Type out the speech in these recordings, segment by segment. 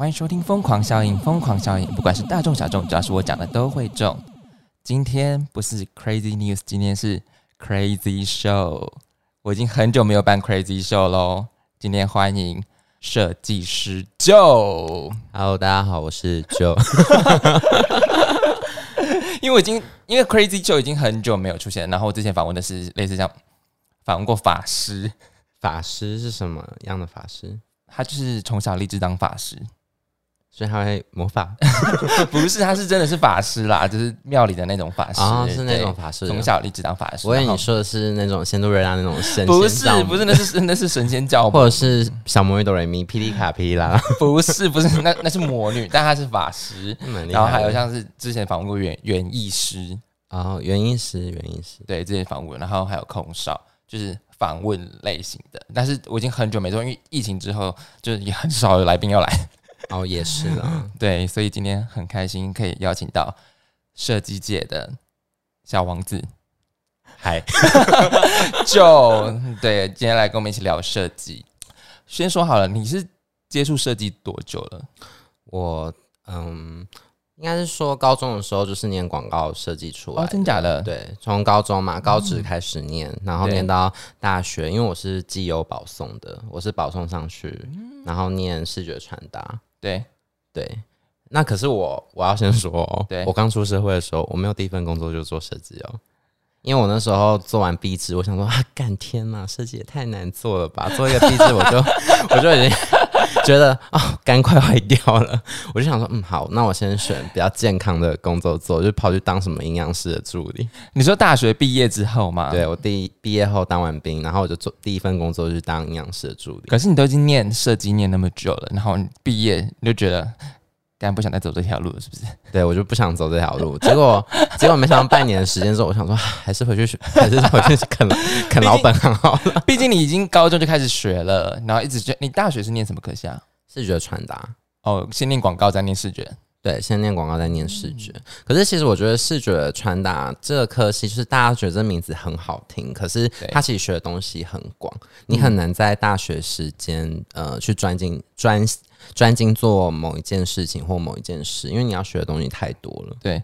欢迎收听《疯狂效应》，疯狂效应，不管是大众小众，只要是我讲的都会中。今天不是 Crazy News，今天是 Crazy Show。我已经很久没有办 Crazy Show 喽。今天欢迎设计师 Joe。Hello，大家好，我是 Joe。因为我已经因为 Crazy Joe 已经很久没有出现，然后我之前访问的是类似这样访问过法师，法师是什么样的法师？他就是从小立志当法师，所以他会魔法 不是，他是真的是法师啦，就是庙里的那种法师，啊、是那种法师。从小立志当法师。我以为你说的是那种仙都瑞拉那种神不仙不是不是，那是那是神仙教母，或者是小魔女哆瑞咪、霹雳卡、霹雳拉，不是不是，那那是魔女，但她是法师。然后还有像是之前访问过园园艺师，哦，原因是原因是对之前访问，然后还有空少，就是访问类型的。但是我已经很久没做，因为疫情之后，就是也很少有来宾要来。哦，也是啦。对，所以今天很开心可以邀请到设计界的小王子，嗨，就对，今天来跟我们一起聊设计。先说好了，你是接触设计多久了？我嗯，应该是说高中的时候就是念广告设计出来哦，真假的？对，从高中嘛，高职开始念，然后念到大学，因为我是既有保送的，我是保送上去，然后念视觉传达。对，对，那可是我我要先说、哦，对我刚出社会的时候，我没有第一份工作就做设计哦。因为我那时候做完壁纸，我想说啊，干天呐，设计也太难做了吧！做一个壁纸，我就 我就已经 觉得啊，肝快坏掉了。我就想说，嗯，好，那我先选比较健康的工作做，就跑去当什么营养师的助理。你说大学毕业之后吗？。对我第一毕业后当完兵，然后我就做第一份工作就是当营养师的助理。可是你都已经念设计念那么久了，然后你毕业你就觉得，干不想再走这条路了，是不是？对我就不想走这条路，结果结果没想到半年的时间之后，我想说，还是回去学，还是回去啃啃老本行好了。毕竟你已经高中就开始学了，然后一直就你大学是念什么科系啊？视觉传达，哦，先念广告，再念视觉。对，先念广告，再念视觉。可是其实我觉得视觉传达这个科系，就是大家觉得这名字很好听，可是对它其实学的东西很广，你很难在大学时间呃去专精专专精做某一件事情或某一件事，因为你要学的东西太多了。对，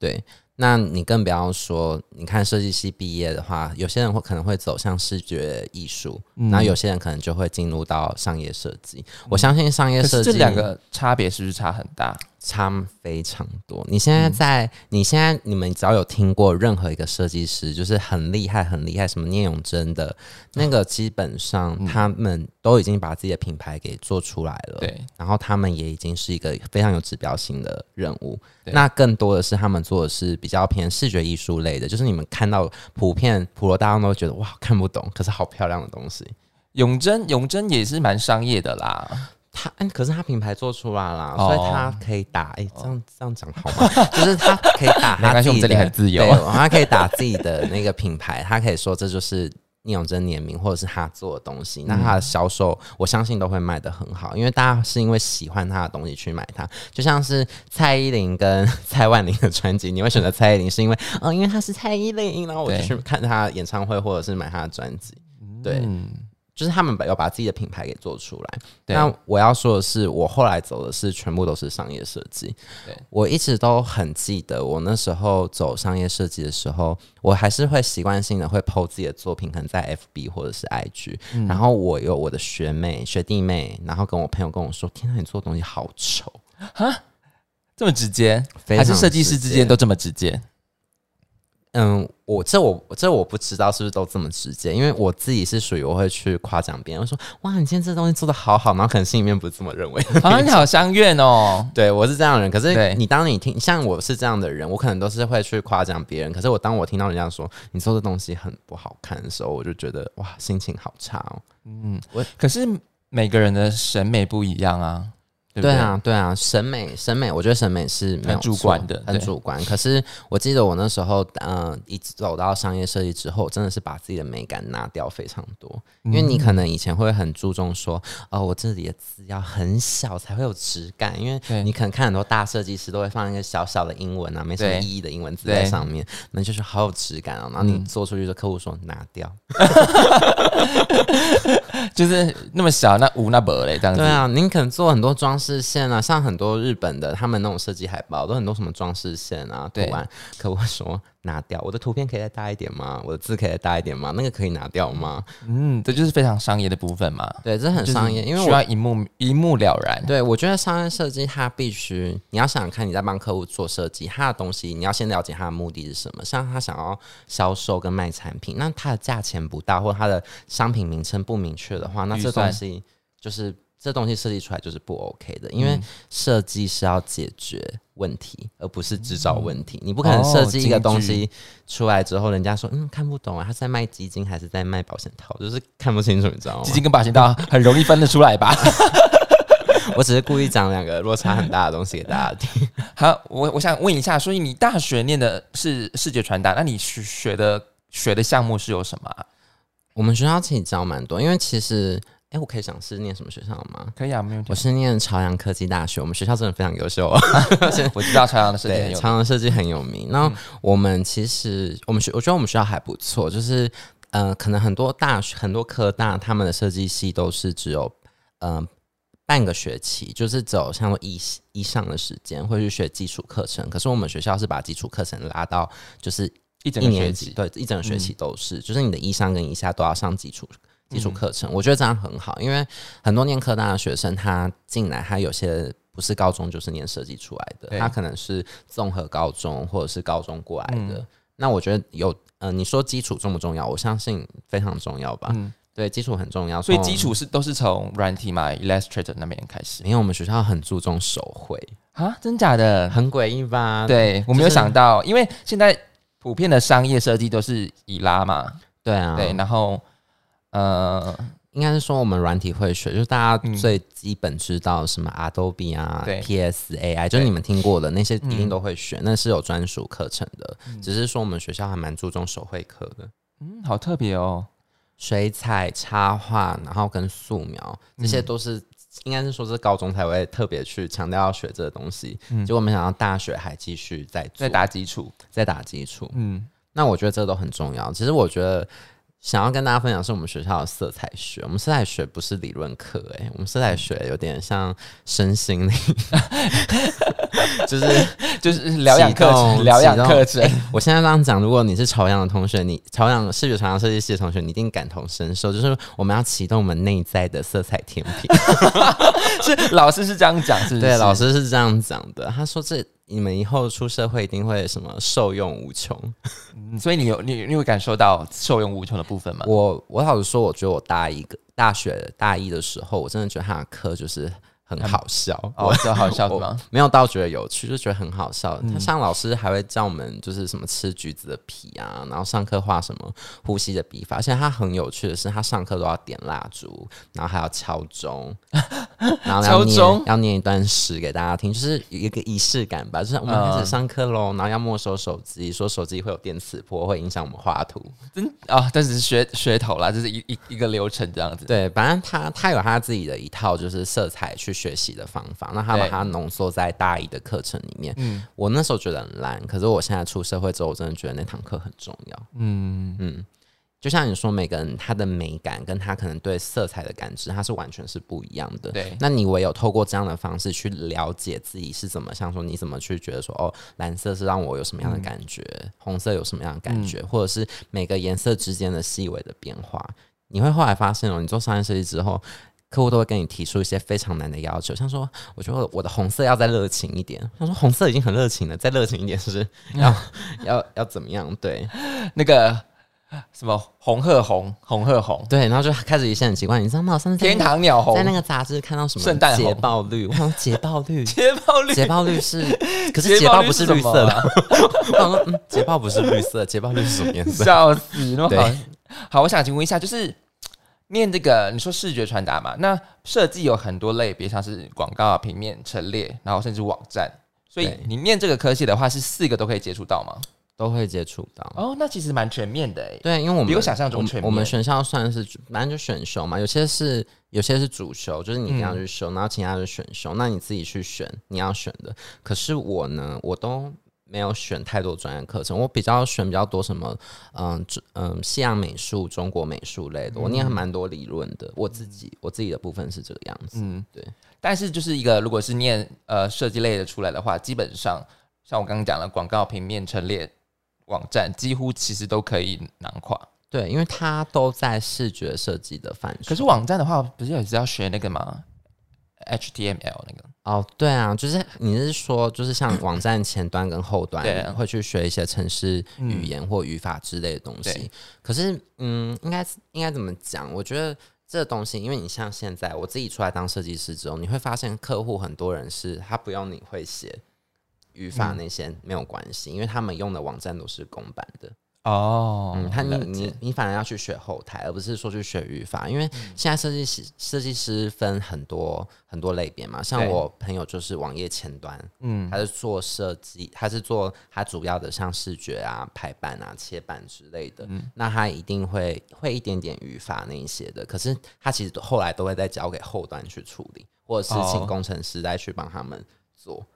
对，那你更不要说，你看设计系毕业的话，有些人会可能会走向视觉艺术，嗯然后有些人可能就会进入到商业设计。我相信商业设计这两个差别是不是差很大？差非常多。你现在在，你现在你们只要有听过任何一个设计师，就是很厉害、很厉害，什么聂永真的那个，基本上他们都已经把自己的品牌给做出来了。对，然后他们也已经是一个非常有指标性的任务。对那更多的是他们做的是比较偏视觉艺术类的，就是你们看到普遍普罗大众都觉得哇看不懂，可是好漂亮的东西。永贞永贞也是蛮商业的啦。他嗯，可是他品牌做出来了，哦。所以他可以打哎、这样这样讲好吗？就是他可以打没关系他自己的，我们这里很自由。对他可以打自己的那个品牌，他可以说这就是聂永真联名或者是他做的东西，那他的销售我相信都会卖得很好，因为大家是因为喜欢他的东西去买它，就像是蔡依林跟 蔡万林的专辑，你会选择蔡依林是因为哦，因为她是蔡依林，然后我就对。去看她的演唱会或者是买她的专辑，对。嗯，就是他们把要把自己的品牌给做出来。对那我要说的是，我后来走的是全部都是商业设计。对我一直都很记得，我那时候走商业设计的时候，我还是会习惯性的会 PO 自己的作品，可能在 FB 或者是 IG。然嗯后我有我的学妹、学弟妹，然后跟我朋友跟我说：“天啊，你做的东西好丑啊。这么直接，还是设计师之间都这么直接？”嗯，我这我这我不知道是不是都这么直接，因为我自己是属于我会去夸奖别人，我说：“哇，你今天这东西做的好好。”然后可能心里面不是这么认为。好像你好相怨哦。对，我是这样的人。可是你当你听，像我是这样的人，我可能都是会去夸奖别人。可是我当我听到人家说你做的东西很不好看的时候，我就觉得哇，心情好差哦。嗯，我可是每个人的审美不一样啊，对对？对啊，对啊，审美审美，我觉得审美是没有很主观的很主观。可是我记得我那时候，嗯、一直走到商业设计之后，真的是把自己的美感拿掉非常多。因为你可能以前会很注重说，哦，我这里的字要很小才会有质感，因为你可能看很多大设计师都会放一个小小的英文啊，没什么意义的英文字在上面，那就是好有质感哦。然后你嗯做出去，的客户说拿掉，就是那么小，那无那不嘞，这样子。对啊，您可能做很多装饰饰线啊，像很多日本的他们那种设计海报，都很多什么装饰线啊、图案。可我说拿掉，我的图片可以再大一点吗？我的字可以再大一点吗？那个可以拿掉吗？嗯，这就是非常商业的部分嘛，对，这很商业，因为需我要一目一目了然。对，我觉得商业设计它必须，你要想想看，你在帮客户做设计，他的东西你要先了解他的目的是什么。像他想要销售跟卖产品，那他的价钱不大，或者它的商品名称不明确的话，那这东西就是这东西设计出来就是不 OK 的，因为嗯设计是要解决问题，而不是制造问题。你不可能设计一个哦东西出来之后，人家说嗯看不懂啊，他是在卖基金还是在卖保险套，就是看不清楚，你知道吗基？金跟保险套很容易分得出来吧？我只是故意讲两个落差很大的东西给大家听。好，我我想问一下，所以你大学念的是视觉传达，那你学学的学的项目是有什么啊、我们学校其实教蛮多，因为其实，哎、我可以想是念什么学校吗？可以啊，没有我。是念朝阳科技大学，我们学校真的非常优秀，我知道朝阳的设计很，有朝阳设计很有名。那我们其实，我们学，我觉得我们学校还不错，就是，呃，可能很多大学、很多科大他们的设计系都是只有，嗯、半个学期，就是走像一一上的时间会去学基础课程。可是我们学校是把基础课程拉到就是一整年个学期，级对，一整个学期都是，就是你的一上跟一下都要上基础基础课程。我觉得这样很好，因为很多念科大的学生，他进来他有些不是高中就是念设计出来的，他可能是综合高中或者是高中过来的。嗯那我觉得有，呃，你说基础重不重要？我相信非常重要吧。嗯，对，基础很重要。所以基础是都是从软体嘛，Illustrator 那边开始因为我们学校很注重手绘，啊？真假的？很诡异吧？对我没有就是想到，因为现在普遍的商业设计都是以拉嘛，对啊，对，然后呃，应该是说我们软体会学，就是大家嗯最基本知道什么 Adobe 啊、对 PS、AI，就是你们听过的那些一定嗯都会学，那是有专属课程的。只是说我们学校还蛮注重手绘课的，嗯，好特别哦。水彩、插画，然后跟素描，这些嗯都是。应该是说是高中才会特别去强调要学这个东西，嗯结果没想到大学还继续在打基础，在打基础。嗯，那我觉得这都很重要。其实我觉得想要跟大家分享是我们学校的色彩学。我们色彩学不是理论课，诶，我们色彩学有点像身心灵，就是就是疗养课程，疗养课程，我现在这样讲，如果你是朝阳的同学，你朝阳视觉传达设计系的同学，你一定感同身受。就是我们要启动我们内在的色彩天平。是老师是这样讲，是不是？对，老师是这样讲的。他说这。你们以后出社会一定会什么受用无穷。嗯，所以你有你你会感受到受用无穷的部分吗？我我老实说，我觉得我大一个大学大一的时候，我真的觉得他的课就是很好笑。哦，这好笑？没有到觉得有趣，就觉得很好笑。嗯他像老师还会教我们就是什么吃橘子的皮啊，然后上课画什么呼吸的笔法。而且他很有趣的是，他上课都要点蜡烛，然后还要敲钟，然后要念敲钟要念一段诗给大家听，就是有一个仪式感吧。就是我们开始嗯上课喽，然后要没收手机，说手机会有电磁波，会影响我们画图。真啊，这只是噱噱头啦，就是一一一个流程这样子。对，反正他他有他自己的一套就是色彩去学习的方法，那他把它浓缩在大一的课程里面。嗯我那时候觉得很烂，可是我现在出社会之后，我真的觉得那堂课很重要。嗯，嗯，就像你说，每个人他的美感跟他可能对色彩的感知，他是完全是不一样的。对那你唯有透过这样的方式去了解自己是怎么，像说你怎么去觉得说，哦，蓝色是让我有什么样的感觉，红色有什么样的感觉，或者是每个颜色之间的细微的变化，你会后来发现哦，你做商业设计之后。客户都会跟你提出一些非常难的要求，像说，我觉得我的红色要再热情一点。他说红色已经很热情了，再热情一点，是要要要怎么样？对，那个什么红褐红，红褐红，对，然后就开始一些很奇怪，你知道吗？我上次天堂鸟红在，那个杂志看到什么圣诞红捷豹绿，我想说捷豹绿，捷豹绿，捷豹绿是，可是捷豹不是绿色的，啊 我想说，嗯，捷豹不是绿色，捷豹绿是什么颜色？笑死！那么对好，好，我想请问一下，就是念这个，你说视觉传达嘛？那设计有很多类别，像是广告啊、平面、陈列，然后甚至网站。所以你念这个科系的话，是四个都可以接触到吗？都会接触到。哦，那其实蛮全面的诶。对，因为我们比我想象中全面我们学校算是反正就选修嘛，有些是有些是主修，就是你一定要去修，然后其他是选修，那你自己去选你要选的。可是我呢，我都没有选太多专业课程，我比较选比较多什么，嗯嗯，西洋美术、中国美术类的，我念蛮多理论的。我自己我自己的部分是这个样子，嗯，对。但是就是一个，如果是念呃设计类的出来的话，基本上像我刚刚讲了，广告、平面陈列、网站，几乎其实都可以囊括。对，因为它都在视觉设计的范畴。可是网站的话，不是也是要学那个吗？HTML 那个。哦，对啊，就是你是说，就是像 网站前端跟后端会去学一些城市语言或语法之类的东西。可是，嗯，应该应该怎么讲？我觉得。这东西，因为你像现在我自己出来当设计师之后，你会发现客户很多人是他不用你会写语法那些没有关系，因为他们用的网站都是公版的。哦，嗯，他你你你反而要去学后台，而不是说去学语法，因为现在设计师设计师分很多很多类别嘛。像我朋友就是网页前端，嗯，他是做设计，他是做他主要的像视觉啊、排版啊、切版之类的，嗯。那他一定会会一点点语法那一些的。可是他其实后来都会再交给后端去处理，或者是请工程师再去帮他们做。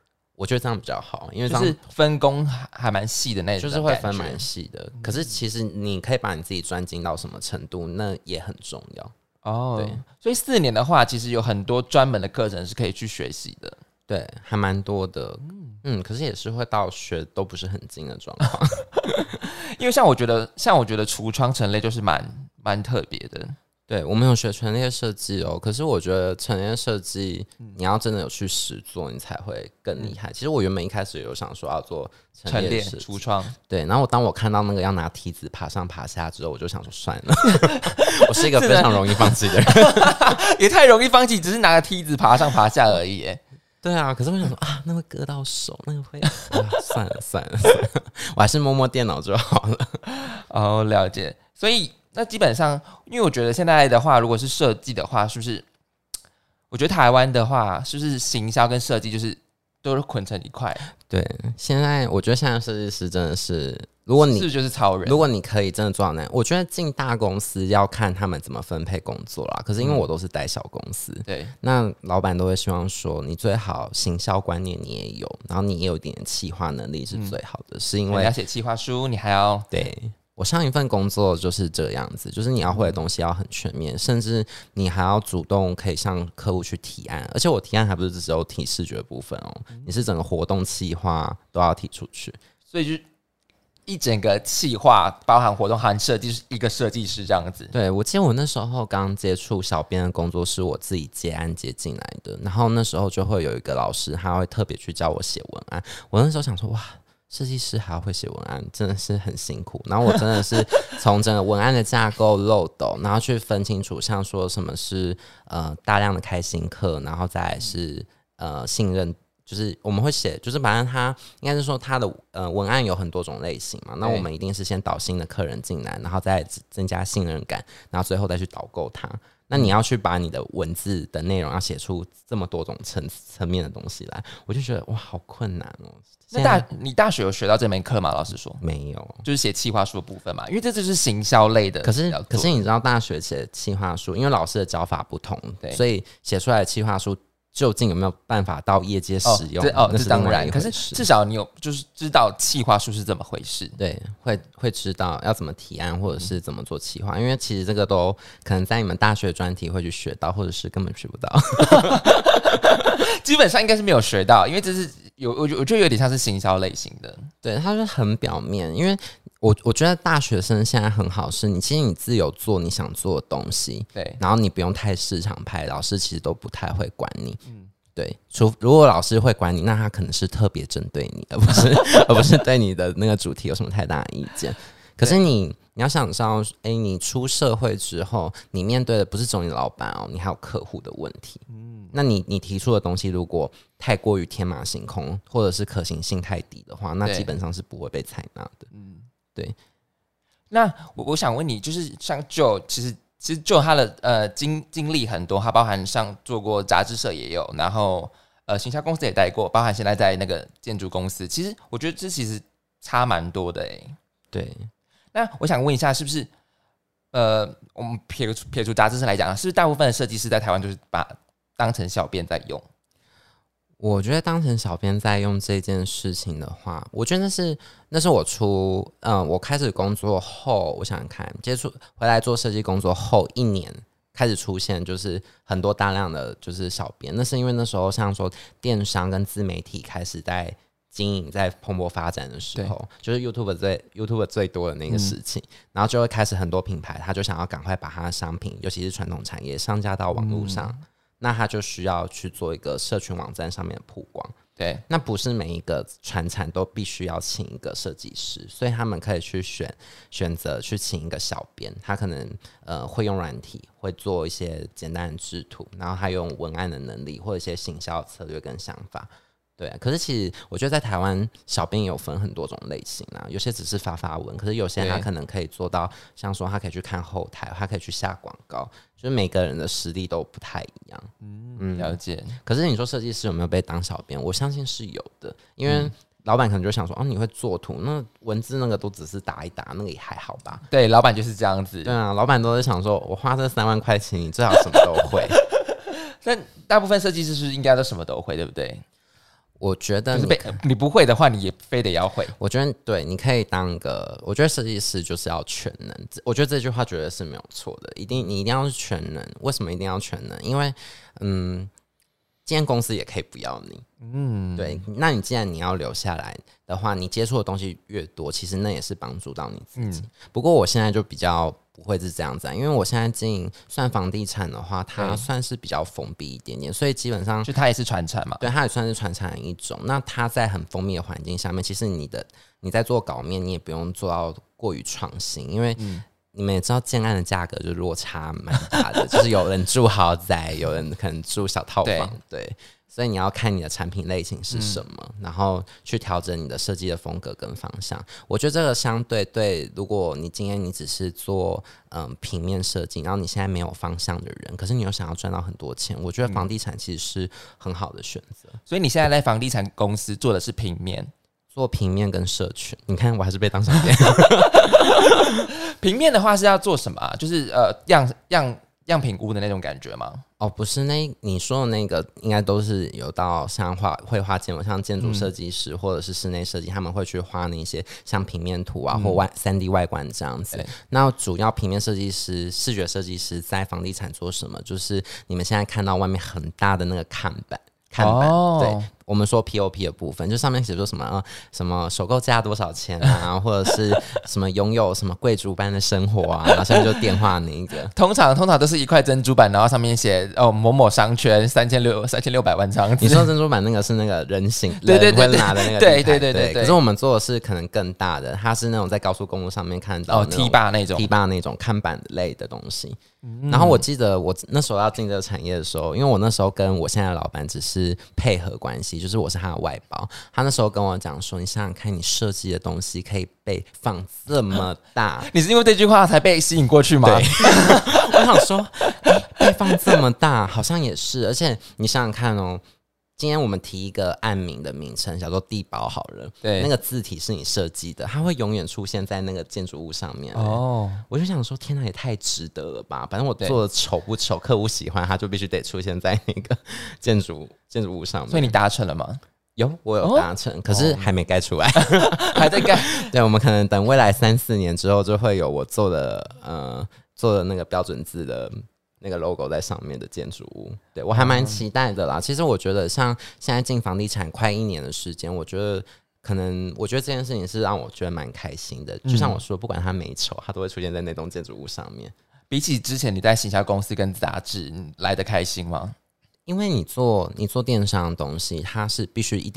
我觉得这样比较好，因为就是分工还还蛮细的那种，就是会分蛮细的。可是其实你可以把你自己专精到什么程度，那也很重要哦。对，所以四年的话，其实有很多专门的课程是可以去学习的。对，还蛮多的。嗯，可是也是会到学都不是很精的状况。因为像我觉得，像我觉得橱窗陈列就是蛮蛮特别的。对，我们有学陈列设计哦，可是我觉得陈列设计你要真的有去实做，你才会更厉害。其实我原本一开始有想说要做陈列橱窗，对，然后当我看到那个要拿梯子爬上爬下之后，我就想说算了，我是一个非常容易放弃的人，也太容易放弃，只是拿个梯子爬上爬下而已。对啊，可是我想说啊，那会割到手，那个会，算了算了算了，我还是摸摸电脑就好了。哦，了解，所以。那基本上，因为我觉得现在的话，如果是设计的话，是不是？我觉得台湾的话，是不是行销跟设计就是都是捆成一块？对，现在我觉得现在设计师真的是，如果你是就是超人，如果你可以真的做到那，我觉得进大公司要看他们怎么分配工作啦。可是因为我都是带小公司，对，那老板都会希望说，你最好行销观念你也有，然后你也有一点企划能力是最好的，是因为要写企划书，你还要对。我上一份工作就是这样子，就是你要会的东西要很全面，甚至你还要主动可以向客户去提案，而且我提案还不是只有提视觉部分哦，你是整个活动企划都要提出去，所以就一整个企划包含活动含设计是一个设计师这样子。对，我记得我那时候刚接触小编的工作是我自己接案接进来的，然后那时候就会有一个老师，他会特别去教我写文案，我那时候想说哇。设计师还要会写文案，真的是很辛苦。然后我真的是从整个文案的架构漏斗，然后去分清楚，像说什么是呃大量的开心课，然后再是呃信任，就是我们会写，就是反正他应该是说他的呃文案有很多种类型嘛。那我们一定是先导新的客人进来，然后再增加信任感，然后最后再去导购他。那你要去把你的文字的内容要写出这么多种层层面的东西来，我就觉得哇，好困难哦。那大你大学有学到这门课吗？老师说没有，就是写企划书的部分嘛，因为这就是行销类的。可是可是你知道大学写企划书，因为老师的教法不同，对，所以写出来的企划书。究竟有没有办法到业界使用？哦，这当然。可是至少你有，就是知道企划书是怎么回事。对，会会知道要怎么提案，或者是怎么做企划。因为其实这个都可能在你们大学专题会去学到，或者是根本学不到。基本上应该是没有学到，因为这是有我我觉得有点像是行销类型的。对，它是很表面，因为。我我觉得大学生现在很好，是你其实你自由做你想做的东西，对，然后你不用太市场派，老师其实都不太会管你，嗯，对，除如果老师会管你，那他可能是特别针对你，而不是 而不是对你的那个主题有什么太大的意见。可是你你要想到，哎，你出社会之后，你面对的不是总你老板哦，你还有客户的问题，嗯，那你你提出的东西如果太过于天马行空，或者是可行性太低的话，那基本上是不会被采纳的，嗯。对，那我我想问你，就是像 Joe，其实其实 Joe 他的呃经经历很多，他包含上做过杂志社也有，然后呃行销公司也待过，包含现在在那个建筑公司，其实我觉得这其实差蛮多的哎。对，那我想问一下，是不是呃我们撇除撇除杂志社来讲，是不是大部分的设计师在台湾就是把当成小编在用？我觉得当成小编在用这件事情的话，我觉得那是那是我出嗯，我开始工作后，我想想看，接触回来做设计工作后一年开始出现，就是很多大量的就是小编，那是因为那时候像说电商跟自媒体开始在经营在蓬勃发展的时候，就是 YouTube 最 YouTube 最多的那个事情，然后就会开始很多品牌，他就想要赶快把他的商品，尤其是传统产业上架到网络上。那他就需要去做一个社群网站上面的曝光，对，那不是每一个传产都必须要请一个设计师，所以他们可以去选选择去请一个小编，他可能呃会用软体，会做一些简单的制图，然后他用文案的能力或者一些行销策略跟想法。对，可是其实我觉得在台湾，小编也有分很多种类型啊。有些只是发发文，可是有些他可能可以做到，像说他可以去看后台，他可以去下广告，就是每个人的实力都不太一样。嗯，了解。可是你说设计师有没有被当小编？我相信是有的，因为老板可能就想说，哦，你会做图，那文字那个都只是打一打，那个也还好吧？对，老板就是这样子。对啊，老板都是想说，我花这三万块钱，你最好什么都会。但大部分设计师是应该都什么都会，对不对？我觉得你你不会的话，你也非得要会。我觉得对，你可以当个。我觉得设计师就是要全能。我觉得这句话绝对是没有错的。一定你一定要是全能。为什么一定要全能？因为嗯，今天公司也可以不要你。嗯，对。那你既然你要留下来的话，你接触的东西越多，其实那也是帮助到你自己。不过我现在就比较。不会是这样子，因为我现在经营算房地产的话，它算是比较封闭一点点，所以基本上就它也是传承嘛，对，它也算是传承一种。那它在很封闭的环境下面，其实你的你在做稿面，你也不用做到过于创新，因为你们也知道建案的价格就落差蛮大的，就是有人住豪宅，有人可能住小套房，对。所以你要看你的产品类型是什么，然后去调整你的设计的风格跟方向。我觉得这个相对对，如果你今天你只是做嗯平面设计，然后你现在没有方向的人，可是你又想要赚到很多钱，我觉得房地产其实是很好的选择。所以你现在在房地产公司做的是平面，做平面跟社群。你看我还是被当小编。平面的话是要做什么？就是呃样样。样品屋的那种感觉吗？哦，不是，那你说的那个应该都是有到像画绘画建模，像建筑设计师或者是室内设计，他们会去画那些像平面图啊或外三 D 外观这样子。那主要平面设计师、视觉设计师在房地产做什么？就是你们现在看到外面很大的那个看板，看板对。我们说 P O P 的部分，就上面写说什么啊，什么首购价多少钱啊，或者是什么拥有什么贵族般的生活啊，然后下面就电话那一个。通常通常都是一块珍珠板，然后上面写哦某某商圈三千六三千六百万张。你说珍珠板那个是那个人形 对对对拿的那个对对对对。可是我们做的是可能更大的，它是那种在高速公路上面看到哦 T 八那种 T 八那种看板类的东西。然后我记得我那时候要进这个产业的时候，因为我那时候跟我现在的老板只是配合关系，就是我是他的外。包，他那时候跟我讲说：“你想想看，你设计的东西可以被放这么大，你是因为这句话才被吸引过去吗？” 我想说，被放这么大，好像也是。而且你想想看哦。今天我们提一个案名的名称，叫做地堡好了。对，那个字体是你设计的，它会永远出现在那个建筑物上面。哦，我就想说，天哪，也太值得了吧！反正我做的丑不丑，客户喜欢，它就必须得出现在那个建筑建筑物上面。所以你达成了吗？有，我有达成，可是还没盖出来，还在盖。对，我们可能等未来三四年之后，就会有我做的呃做的那个标准字的。那个 logo 在上面的建筑物，对我还蛮期待的啦。其实我觉得，像现在进房地产快一年的时间，我觉得可能，我觉得这件事情是让我觉得蛮开心的。就像我说，不管它美丑，它都会出现在那栋建筑物上面。比起之前你在行销公司跟杂志来的开心吗？因为你做你做电商的东西，它是必须一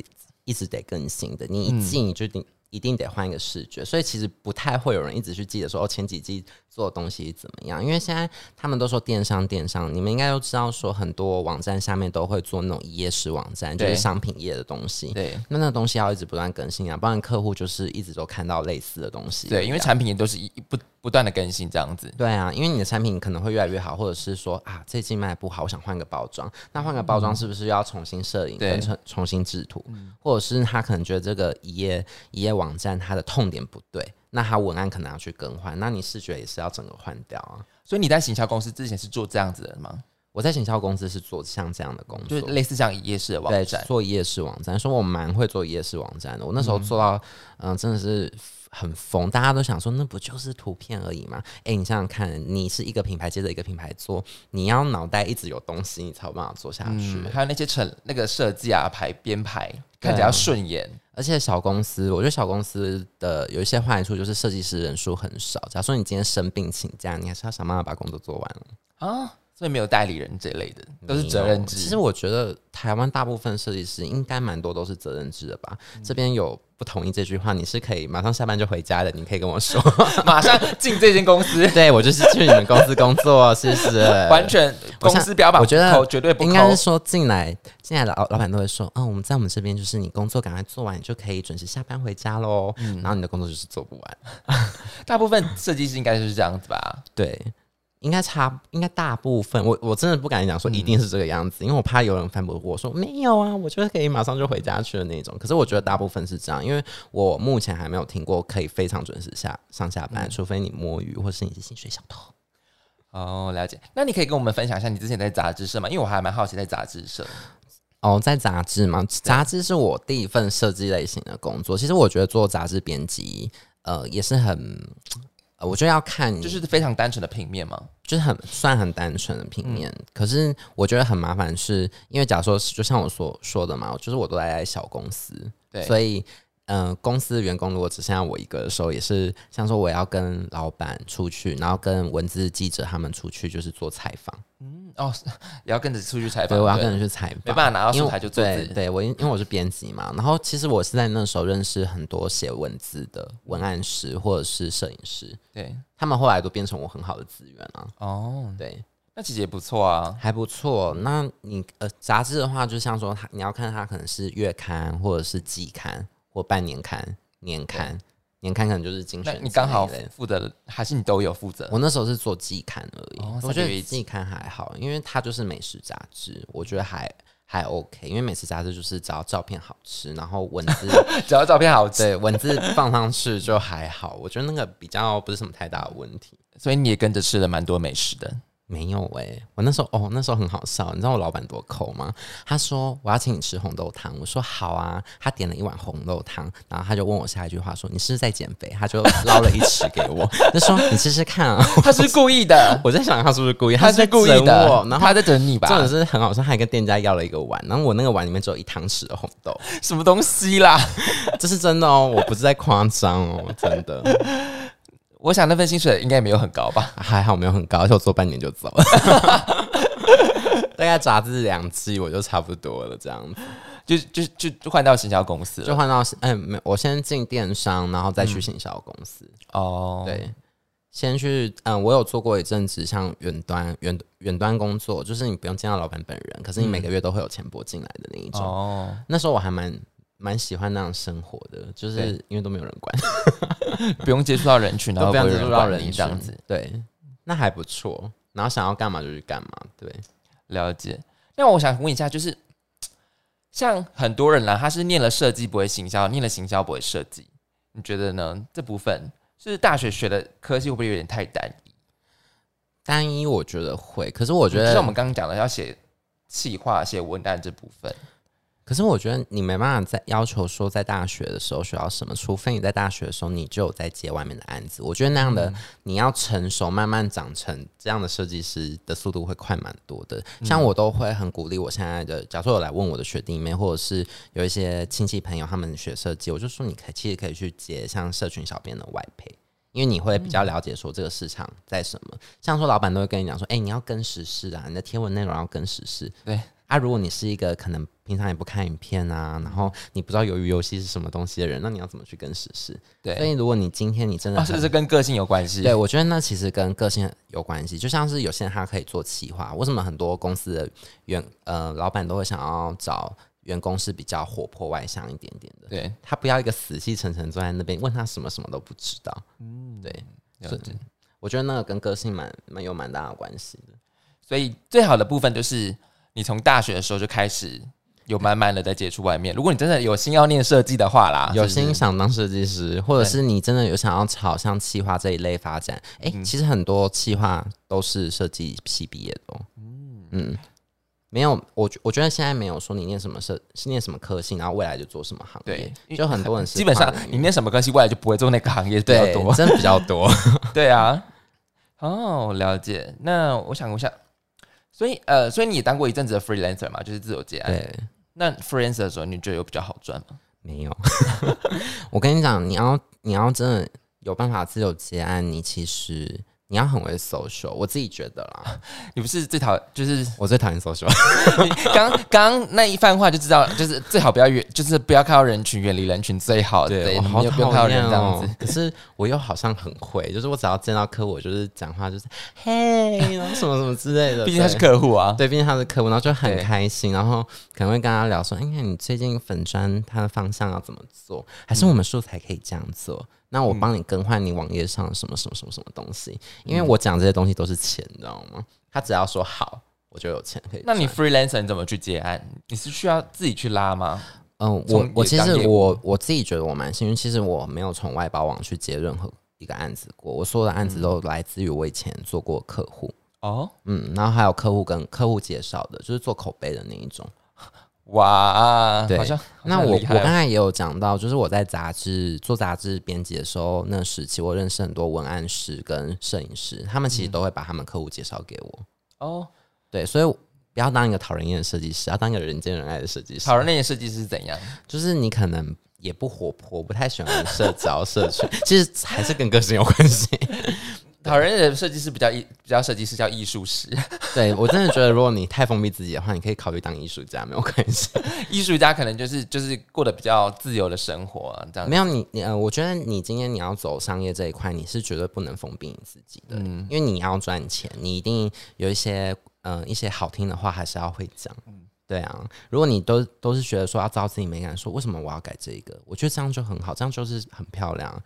一直得更新的。你一进你就定一定得换一个视觉，所以其实不太会有人一直去记得说哦前几季。做的东西怎么样？因为现在他们都说电商，电商，你们应该都知道，说很多网站下面都会做那种一页式网站，就是商品页的东西。对，那那个东西要一直不断更新啊，不然客户就是一直都看到类似的东西。对，因为产品也都是一不不断的更新这样子。对啊，因为你的产品可能会越来越好，或者是说啊，这季卖不好，我想换个包装，那换个包装是不是要重新摄影，跟重重新制图，或者是他可能觉得这个一页一页网站它的痛点不对。那它文案可能要去更换，那你视觉也是要整个换掉啊。所以你在行销公司之前是做这样子的吗？我在行销公司是做像这样的工作，就是类似像夜市的网对，站，做夜市网站，所以我蛮会做夜市网站的。我那时候做到，嗯、真的是很疯，大家都想说，那不就是图片而已吗？哎、你想想看，你是一个品牌接着一个品牌做，你要脑袋一直有东西，你才有办法做下去。嗯，还有那些成那个设计啊、排编排，看起来要顺眼。而且小公司，我觉得小公司的有一些坏处就是设计师人数很少。假如说你今天生病请假，你还是要想办法把工作做完了。啊，所以没有代理人这类的，都是责任制。其实我觉得台湾大部分设计师应该蛮多都是责任制的吧。嗯这边有不同意这句话，你是可以马上下班就回家的，你可以跟我说。马上进这间公司，对我就是去你们公司工作，是不是？完全公司标榜我觉得扣绝对不应该是。说进来进来的老老板都会说，嗯，我们在我们这边就是你工作赶快做完，你就可以准时下班回家喽。嗯然后你的工作就是做不完。大部分设计师应该就是这样子吧？对，应该差，应该大部分，我我真的不敢讲说一定是这个样子，因为我怕有人反驳我说没有啊，我觉得可以马上就回家去的那种。可是我觉得大部分是这样，因为我目前还没有听过可以非常准时下上下班，除非你摸鱼或是你是薪水小偷。哦，了解。那你可以跟我们分享一下你之前在杂志社吗？因为我还蛮好奇在杂志社。哦，在杂志吗，杂志是我第一份设计类型的工作。其实我觉得做杂志编辑，呃，也是很，呃，我就要看就是非常单纯的平面嘛。就是很算很单纯的平面，嗯可是我觉得很麻烦是，因为假如说就像我所说的嘛，就是我都待在小公司，对，所以嗯、呃公司的员工如果只剩下我一个的时候，也是像说我要跟老板出去，然后跟文字记者他们出去，就是做采访，嗯哦，也要跟着出去采访。对，我要跟着去采访，没办法拿到素材就做。对对，我因因为我是编辑嘛，然后其实我是在那时候认识很多写文字的文案师或者是摄影师，对，他们后来都变成我很好的资源啊，哦，对。那其实也不错啊。还不错。那你呃，杂志的话，就像说它，你要看它可能是月刊，或者是季刊，或半年刊、年刊。年刊可能就是精那选。你刚好。负责的，还是你都有负责？我那时候是做季刊而已，哦我觉得季刊还好，因为它就是美食杂志，我觉得还还 OK。因为美食杂志就是只要照片好吃，然后文字 只要照片好吃，对文字放上去就还好，我觉得那个比较不是什么太大的问题。所以你也跟着吃了蛮多美食的。没有哎、我那时候哦，那时候很好笑，你知道我老板多抠吗？他说我要请你吃红豆汤，我说好啊。他点了一碗红豆汤，然后他就问我下一句话说你是不是在减肥？他就捞了一匙给我，他说你试试看啊。他是故意的，我在想他是不是故意？他是在故意的我，然后他在整你吧？真的是很好笑，他还跟店家要了一个碗，然后我那个碗里面只有一汤匙的红豆，什么东西啦？这是真的哦，我不是在夸张哦，真的。我想那份薪水应该也没有很高吧？还好没有很高，而且我做半年就走了，大概杂志两季我就差不多了，这样子就就就就换到行销公司了。就换到嗯没，我先进电商，然后再去行销公司，哦，对。先去，嗯，我有做过一阵子像远端远远端工作，就是你不用见到老板本人，可是你每个月都会有钱拨进来的那一种。哦，那时候我还蛮蛮喜欢那样生活的，就是因为都没有人管，不用接触到人群，然后不用接触到人这样子。，对，那还不错。然后想要干嘛就去干嘛，对。了解。那我想问一下，就是像很多人啦，他是念了设计不会行销，念了行销不会设计，你觉得呢？这部分是大学学的科技会不会有点太单一？单一我觉得会，可是我觉得就像我们刚刚讲的，要写企划、写文案这部分，可是我觉得你没办法在要求说在大学的时候学到什么，除非你在大学的时候你就有在接外面的案子。我觉得那样的、嗯你要成熟，慢慢长成这样的设计师的速度会快蛮多的。嗯像我都会很鼓励我现在的，假如说有来问我的学弟妹，或者是有一些亲戚朋友他们学设计，我就说你可以其实可以去接像社群小编的外配。因为你会比较了解说这个市场在什么，像说老板都会跟你讲说，哎、你要跟时事啊，你的贴文内容要跟时事，对啊，如果你是一个可能平常也不看影片啊，然后你不知道鱿鱼游戏是什么东西的人，那你要怎么去跟时事？所，以如果你今天你真的啊，是不是跟个性有关系？对，我觉得那其实跟个性有关系。就像是有些人他可以做企划，为什么很多公司的员呃老板都会想要找员工是比较活泼外向一点点的？对，他不要一个死气沉沉坐在那边，问他什么什么都不知道。嗯，对，了解。我觉得那个跟个性蛮蛮有蛮大的关系的。所以最好的部分就是你从大学的时候就开始有慢慢的在接触外面。如果你真的有心要念设计的话啦，有心想当设计师，或者是你真的有想要朝向企划这一类发展，哎、嗯其实很多企划都是设计系毕业的哦。嗯，没有，我我觉得现在没有说你念什么设，是念什么科系，然后未来就做什么行业。对，就很多人基本上你念什么科系，未来就不会做那个行业比较对多。真的比较多。对啊，哦，了解。那我想问一下，所以呃，所以你也当过一阵子的 freelancer 嘛，就是自由接案。对，那 freelance 的时候，你觉得有比较好赚吗？没有。我跟你讲，你要你要真的有办法自由接案，你其实你要很会 social。我自己觉得啦，你不是最讨就是我最讨厌 social。刚刚那一番话就知道，就是最好不要远，就是不要靠到人群，远离人群最好。对，我好讨厌人这样哦子。。可是我又好像很会，就是我只要见到客户，我就是讲话就是嘿，然后什么什么之类的。毕竟他是客户啊。对，毕竟他是客户，然后就很开心，然后可能会跟他聊说，哎、那你最近粉砖它的方向要怎么做？还是我们素材可以这样做？那我帮你更换你网页上什么什么什么什么东西，因为我讲这些东西都是钱，你知道吗？他只要说好，我就有钱可以。那你 freelancer 你怎么去接案？你是需要自己去拉吗？嗯，我我其实我我自己觉得我蛮幸运，其实我没有从外包网去接任何一个案子过，我所有的案子都来自于我以前做过客户，哦，嗯，然后还有客户跟客户介绍的，就是做口碑的那一种。哇，对好像那我我刚才也有讲到，就是我在杂志做杂志编辑的时候，那时期我认识很多文案师跟摄影师，他们其实都会把他们客户介绍给我。哦，对，所以不要当一个讨人厌的设计师，要当一个人见人爱的设计师。讨人厌的设计师是怎样？就是你可能也不活泼，不太喜欢社交社群，其实还是跟个性有关系。讨人厌的设计师比较艺，比较设计师叫艺术师，对我真的觉得，如果你太封闭自己的话，你可以考虑当艺术家，没有关系。艺术家可能就是就是过得比较自由的生活啊，这样没有你，你呃，我觉得你今天你要走商业这一块，你是绝对不能封闭你自己的，嗯因为你要赚钱，你一定有一些呃一些好听的话还是要会讲。对啊，如果你都都是觉得说要照自己美感，说为什么我要改这个，我觉得这样就很好，这样就是很漂亮。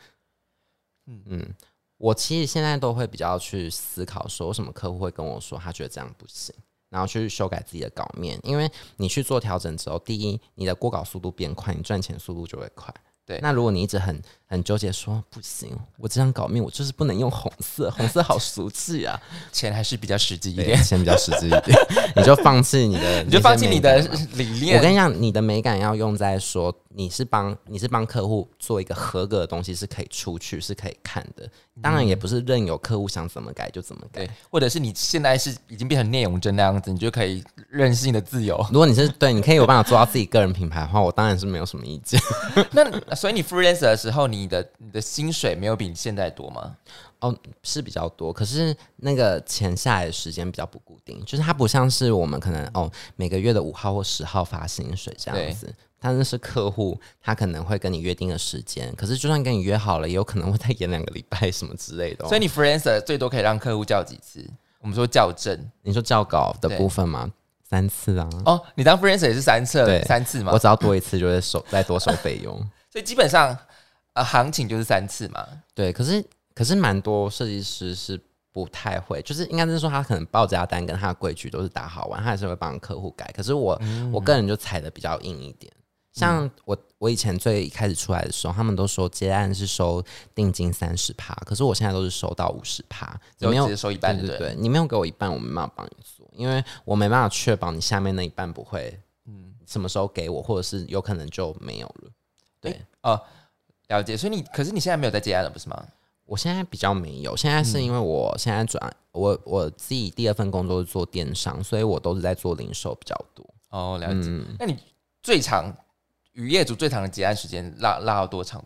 嗯我其实现在都会比较去思考，说为什么客户会跟我说他觉得这样不行，然后去修改自己的稿面，因为你去做调整之后，第一，你的过稿速度变快，你赚钱速度就会快。对那如果你一直很很纠结说不行，我这张稿面我就是不能用红色，红色好俗气啊，钱还是比较实际一，点，钱比较实际一点，你就放弃你的，你就放弃你的理念。我跟你讲，你的美感要用在说你是帮你是帮客户做一个合格的东西，是可以出去，是可以看的。当然，也不是任由客户想怎么改就怎么改。对，或者是你现在是已经变成聂永真那样子，你就可以任性的自由。如果你是对，你可以有办法做到自己个人品牌的话，我当然是没有什么意见。那所以你 freelancer 的时候，你的你的薪水没有比你现在多吗？哦，是比较多，可是那个钱下来的时间比较不固定，就是它不像是我们可能哦每个月的五号或十号发薪水这样子。但是是客户，他可能会跟你约定的时间，可是就算跟你约好了，也有可能会再延两个礼拜什么之类的、哦。所以你 freelancer 最多可以让客户叫几次？我们说校正你说校稿的部分吗？三次啊，哦，你当 freelancer 也是三次对三次嘛我？只要多一次就会收 再多收费用。所以基本上呃行情就是三次嘛。对，可是可是蛮多设计师是不太会，就是应该是说他可能报价单跟他的规矩都是打好完，他还是会帮客户改。可是我、我个人就踩的比较硬一点。像我我以前最一开始出来的时候，他们都说接案是收定金三十趴，可是我现在都是收到五十趴，你没有直接收一半对对对你没有给我一半，我没办法帮你做，因为我没办法确保你下面那一半不会，嗯，什么时候给我，或者是有可能就没有了。对，哦，了解。所以你可是你现在没有在接案了，不是吗？我现在比较没有，现在是因为我现在转我我自己第二份工作是做电商，所以我都是在做零售比较多。哦，了解。嗯，那你最长与业主最长的结案时间拉拉到多长？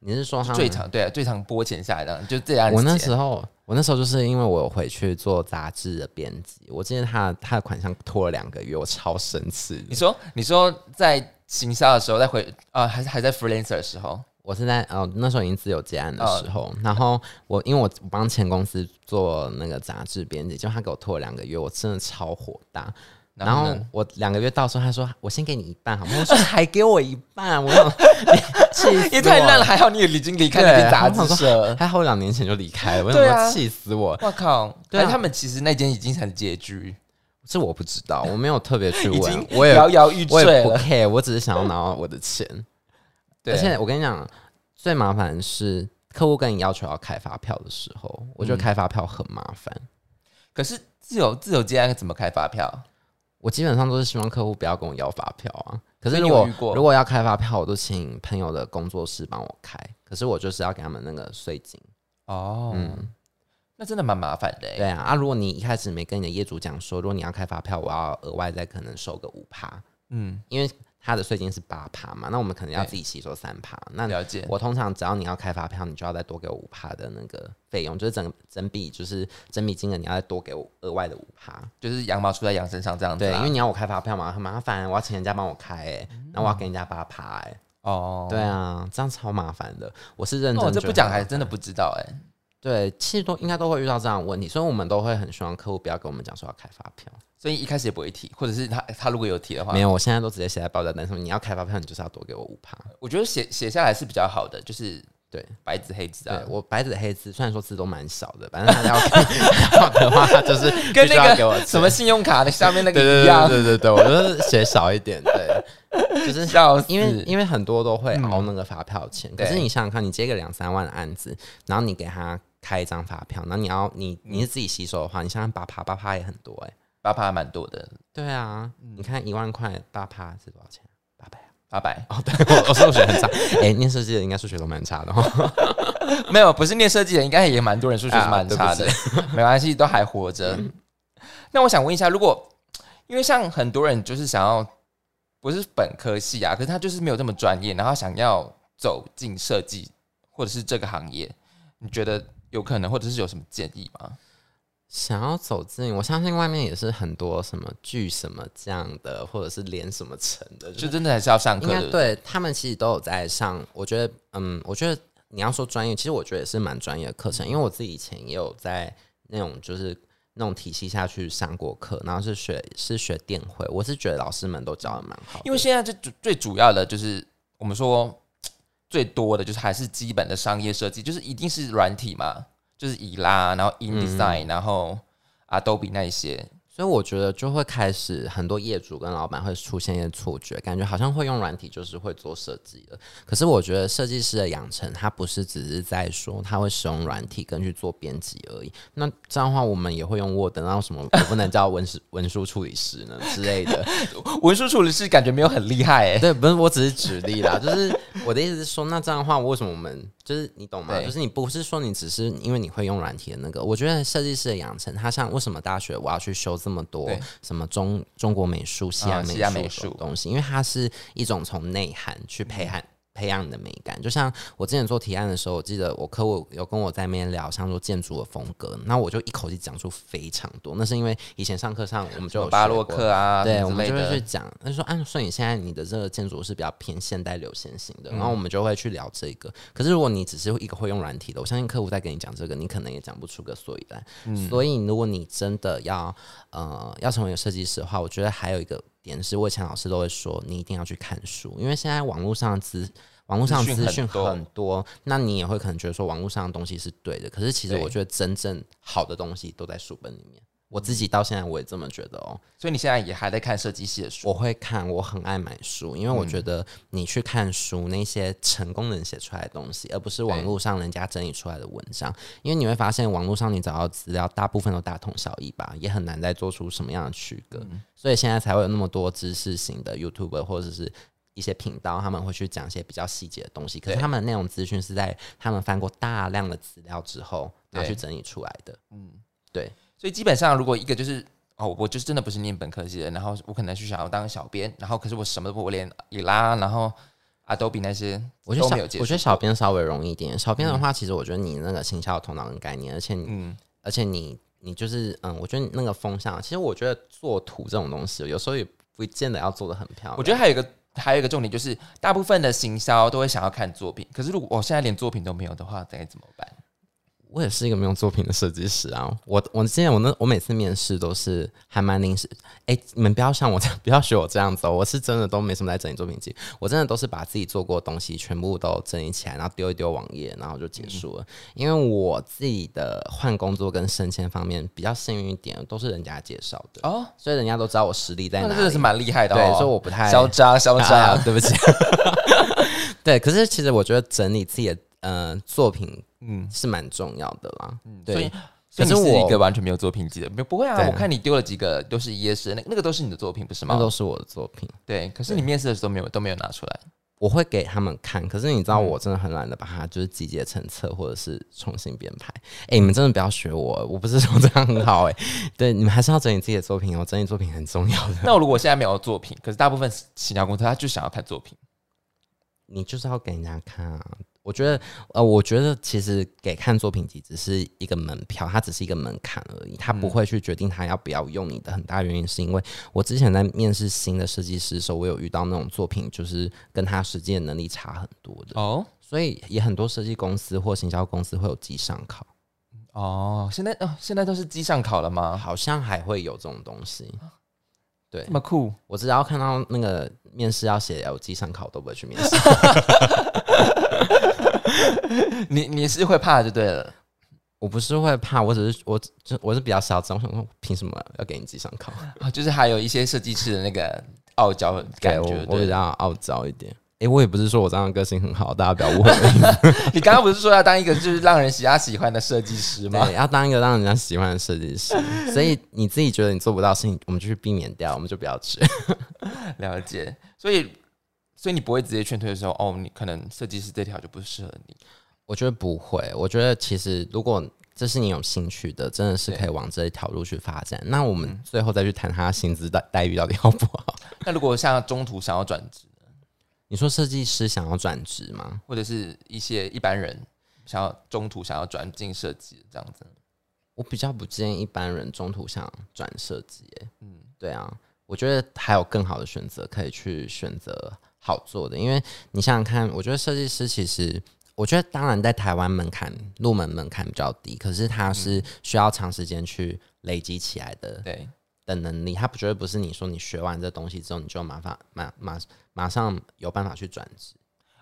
你是说他最？长对啊，最长拨钱下来的就这样。我那时候我那时候就是因为我有回去做杂志的编辑，我记得他他的款项拖了两个月，我超生气。你说你说在行销的时候，在回啊、还是还在 freelancer 的时候，我是在哦那时候已经自由结案的时候，然后我因为我我帮前公司做那个杂志编辑，就他给我拖了两个月，我真的超火大。然后我两个月到时候，他说我先给你一半好吗？我说还给我一半，我 气死也太烂了。还好你也已经离开对那间杂志社。还好我两年前就离开了，我对啊想说气死我。我靠！对他们其实那间已经成结局，这我不知道，我没有特别去问，我也摇摇欲坠我也不。care，我只是想要拿到我的钱。对，而且我跟你讲，最麻烦的是客户跟你要求要开发票的时候，我觉得嗯开发票很麻烦。可是自由自由接案怎么开发票？我基本上都是希望客户不要跟我要发票啊。可是如果如果要开发票，我都请朋友的工作室帮我开。可是我就是要给他们那个税金。哦，嗯，那真的蛮麻烦的欸。对啊，啊，如果你一开始没跟你的业主讲说，如果你要开发票，我要额外再可能收个五趴，嗯，因为他的税金是八趴嘛，那我们可能要自己吸收三趴。那了解。我通常只要你要开发票，你就要再多给我五趴的那个费用，就是整整笔就是整笔金额你要再多给我额外的五趴。就是羊毛出在羊身上这样子对，因为你要我开发票嘛，很麻烦，我要请人家帮我开、欸，嗯然后我要给人家八趴，哎，哦，对啊，这样超麻烦的。我是认真、哦，这不讲还真的不知道哎。对，其实都应该都会遇到这样的问题，所以我们都会很希望客户不要跟我们讲说要开发票。所以一开始也不会提，或者是他他如果有提的话，没有，我现在都直接写在报价单上面，你要开发票，你就是要多给我五趴。我觉得写写下来是比较好的，就是对白纸黑字啊。我白纸黑字，虽然说字都蛮少的，反正他要要的话，就是 跟必须要那给我个什么信用卡的下面那个一样，对对对对，我就是写少一点，对，就是笑死。因为因为很多都会熬那个发票钱，可是你想想看，你接个两三万的案子，然后你给他开一张发票，然后你要你你是自己洗手的话，你想想八趴八趴也很多哎、八趴蛮多的，对啊，你看一万块八趴是多少钱？八百啊。八百。哦，对我我数学很差，哎、念设计的应该数学都蛮差的哦。没有，不是念设计的，应该也蛮多人数学是蛮差的，没关系，都还活着。那我想问一下，如果因为像很多人就是想要不是本科系啊，可是他就是没有这么专业，然后想要走进设计或者是这个行业，你觉得有可能，或者是有什么建议吗？想要走进，我相信外面也是很多什么剧什么这样的，或者是连什么成的，就就是真的还是要上课对他们其实都有在上。我觉得，嗯，我觉得你要说专业，其实我觉得也是蛮专业的课程，因为我自己以前也有在那种就是那种体系下去上过课，然后是学是学电绘，我是觉得老师们都教的蛮好的，因为现在最主最主要的就是我们说最多的就是还是基本的商业设计，就是一定是软体嘛，就是以拉，然后嗯。InDesign，、然后 Adobe 那一些，所以我觉得就会开始很多业主跟老板会出现一些错觉，感觉好像会用软体就是会做设计的。可是我觉得设计师的养成，他不是只是在说他会使用软体跟去做编辑而已。那这样的话，我们也会用 Word，然后什么我不能叫文书 文书处理师呢之类的？文书处理师感觉没有很厉害哎、对，不是，我只是举例啦，就是我的意思是说，那这样的话，为什么我们就是你懂吗？对就是你不是说你只是因为你会用软体的那个，我觉得设计师的养成，他像为什么大学我要去修这么多什么中中国美术、西洋美术东西，因为它是一种从内涵去培养。培养你的美感，就像我之前做提案的时候，我记得我客户有跟我在那边聊，像说建筑的风格，那我就一口气讲出非常多。那是因为以前上课上我们就有巴洛克啊，对，我们就会去讲，他说，按说你现在你的这个建筑是比较偏现代流线型嗯的，然后我们就会去聊这个。可是如果你只是一个会用软体的，我相信客户在跟你讲这个，你可能也讲不出个所以然。嗯所以如果你真的要呃要成为设计师的话，我觉得还有一个点是，我以前老师都会说，你一定要去看书，因为现在网络上的资网络上资讯很多，那你也会可能觉得说网络上的东西是对的，可是其实我觉得真正好的东西都在书本里面。我自己到现在我也这么觉得哦。所以你现在也还在看设计系的书，我会看，我很爱买书，因为我觉得你去看书，那些成功人写出来的东西，而不是网络上人家整理出来的文章。因为你会发现，网络上你找到资料，大部分都大同小异吧，也很难再做出什么样的区隔。所以现在才会有那么多知识型的 YouTuber 或者是。一些频道他们会去讲一些比较细节的东西，可是他们的内容资讯是在他们翻过大量的资料之后，然后去整理出来的。嗯，对，所以基本上如果一个就是哦，我就是真的不是念本科系的，然后我可能是想要当小编，然后可是我什么都不，我连伊拉，然后 Adobe 那些我觉得小都没有接触，我觉得小编稍微容易一点。小编的话，其实我觉得你那个行销的头脑跟概念，而且你嗯，而且你你就是嗯，我觉得你那个风向，其实我觉得做图这种东西，有时候也不见得要做的很漂亮。我觉得还有一个还有一个重点就是，大部分的行销都会想要看作品，可是如果我现在连作品都没有的话，该怎么办？我也是一个没有作品的设计师啊。我我之前我那我每次面试都是还蛮临时。哎、你们不要像我这样，不要学我这样子哦。我是真的都没什么在整理作品集，我真的都是把自己做过的东西全部都整理起来，然后丢一丢网页，然后就结束了。因为我自己的换工作跟升迁方面比较幸运一点，都是人家介绍的，哦，所以人家都知道我实力在哪真的是蛮厉害的对，哦。所以我不太嚣张嚣张。啊，对不起。对，可是其实我觉得整理自己的呃作品嗯是蛮重要的啦。所以对，可是我一个完全没有作品集的，不不会啊！我看你丢了几个都是一页式的，那那个都是你的作品，不是吗那？都是我的作品，对，可是你面试的时候没有都没有拿出来。我会给他们看。可是你知道，嗯我真的很懒得把它就是集结成册，或者是重新编排。哎、你们真的不要学我，我不是说这样很好哎、对，你们还是要整理自己的作品哦，整理作品很重要的。那我如果现在没有作品，可是大部分其他公司他就想要看作品，你就是要给人家看啊。我觉得，呃，我觉得其实给看作品集只是一个门票，它只是一个门槛而已，它不会去决定他要不要用你的。很大原因是因为我之前在面试新的设计师的时候，我有遇到那种作品就是跟他实际的能力差很多的，哦所以也很多设计公司或行销公司会有机上考，哦，现在哦现在都是机上考了吗？好像还会有这种东西。对这么酷，我只要看到那个面试要写有机上考，我都不会去面试。你你是会怕就对了。我不是会怕，我只是我就我是比较嚣张，我想说凭什么要给你机上考？啊，就是还有一些设计师的那个傲娇 感觉。对我比较傲娇一点。诶，我也不是说我这样的个性很好，大家不要误会。你刚刚不是说要当一个就是让人喜他喜欢的设计师吗？对，要当一个让人家喜欢的设计师，所以你自己觉得你做不到的事情，我们就去避免掉，我们就不要去。了解，所以所以你不会直接劝退的时候，哦，你可能设计师这条就不适合你。我觉得不会，我觉得其实如果这是你有兴趣的，真的是可以往这一条路去发展。那我们最后再去谈他薪资待待遇到底好不好？那如果像中途想要转职，你说设计师想要转职吗？或者是一些一般人想要中途想要转进设计这样子，我比较不建议一般人中途想转设计，哎，嗯，对啊，我觉得还有更好的选择可以去选择好做的，因为你想想看，我觉得设计师其实，我觉得当然在台湾门槛入门门槛比较低，可是它是需要长时间去累积起来的对，的能力，它不绝对不是你说你学完这东西之后你就马法马马马上有办法去转职，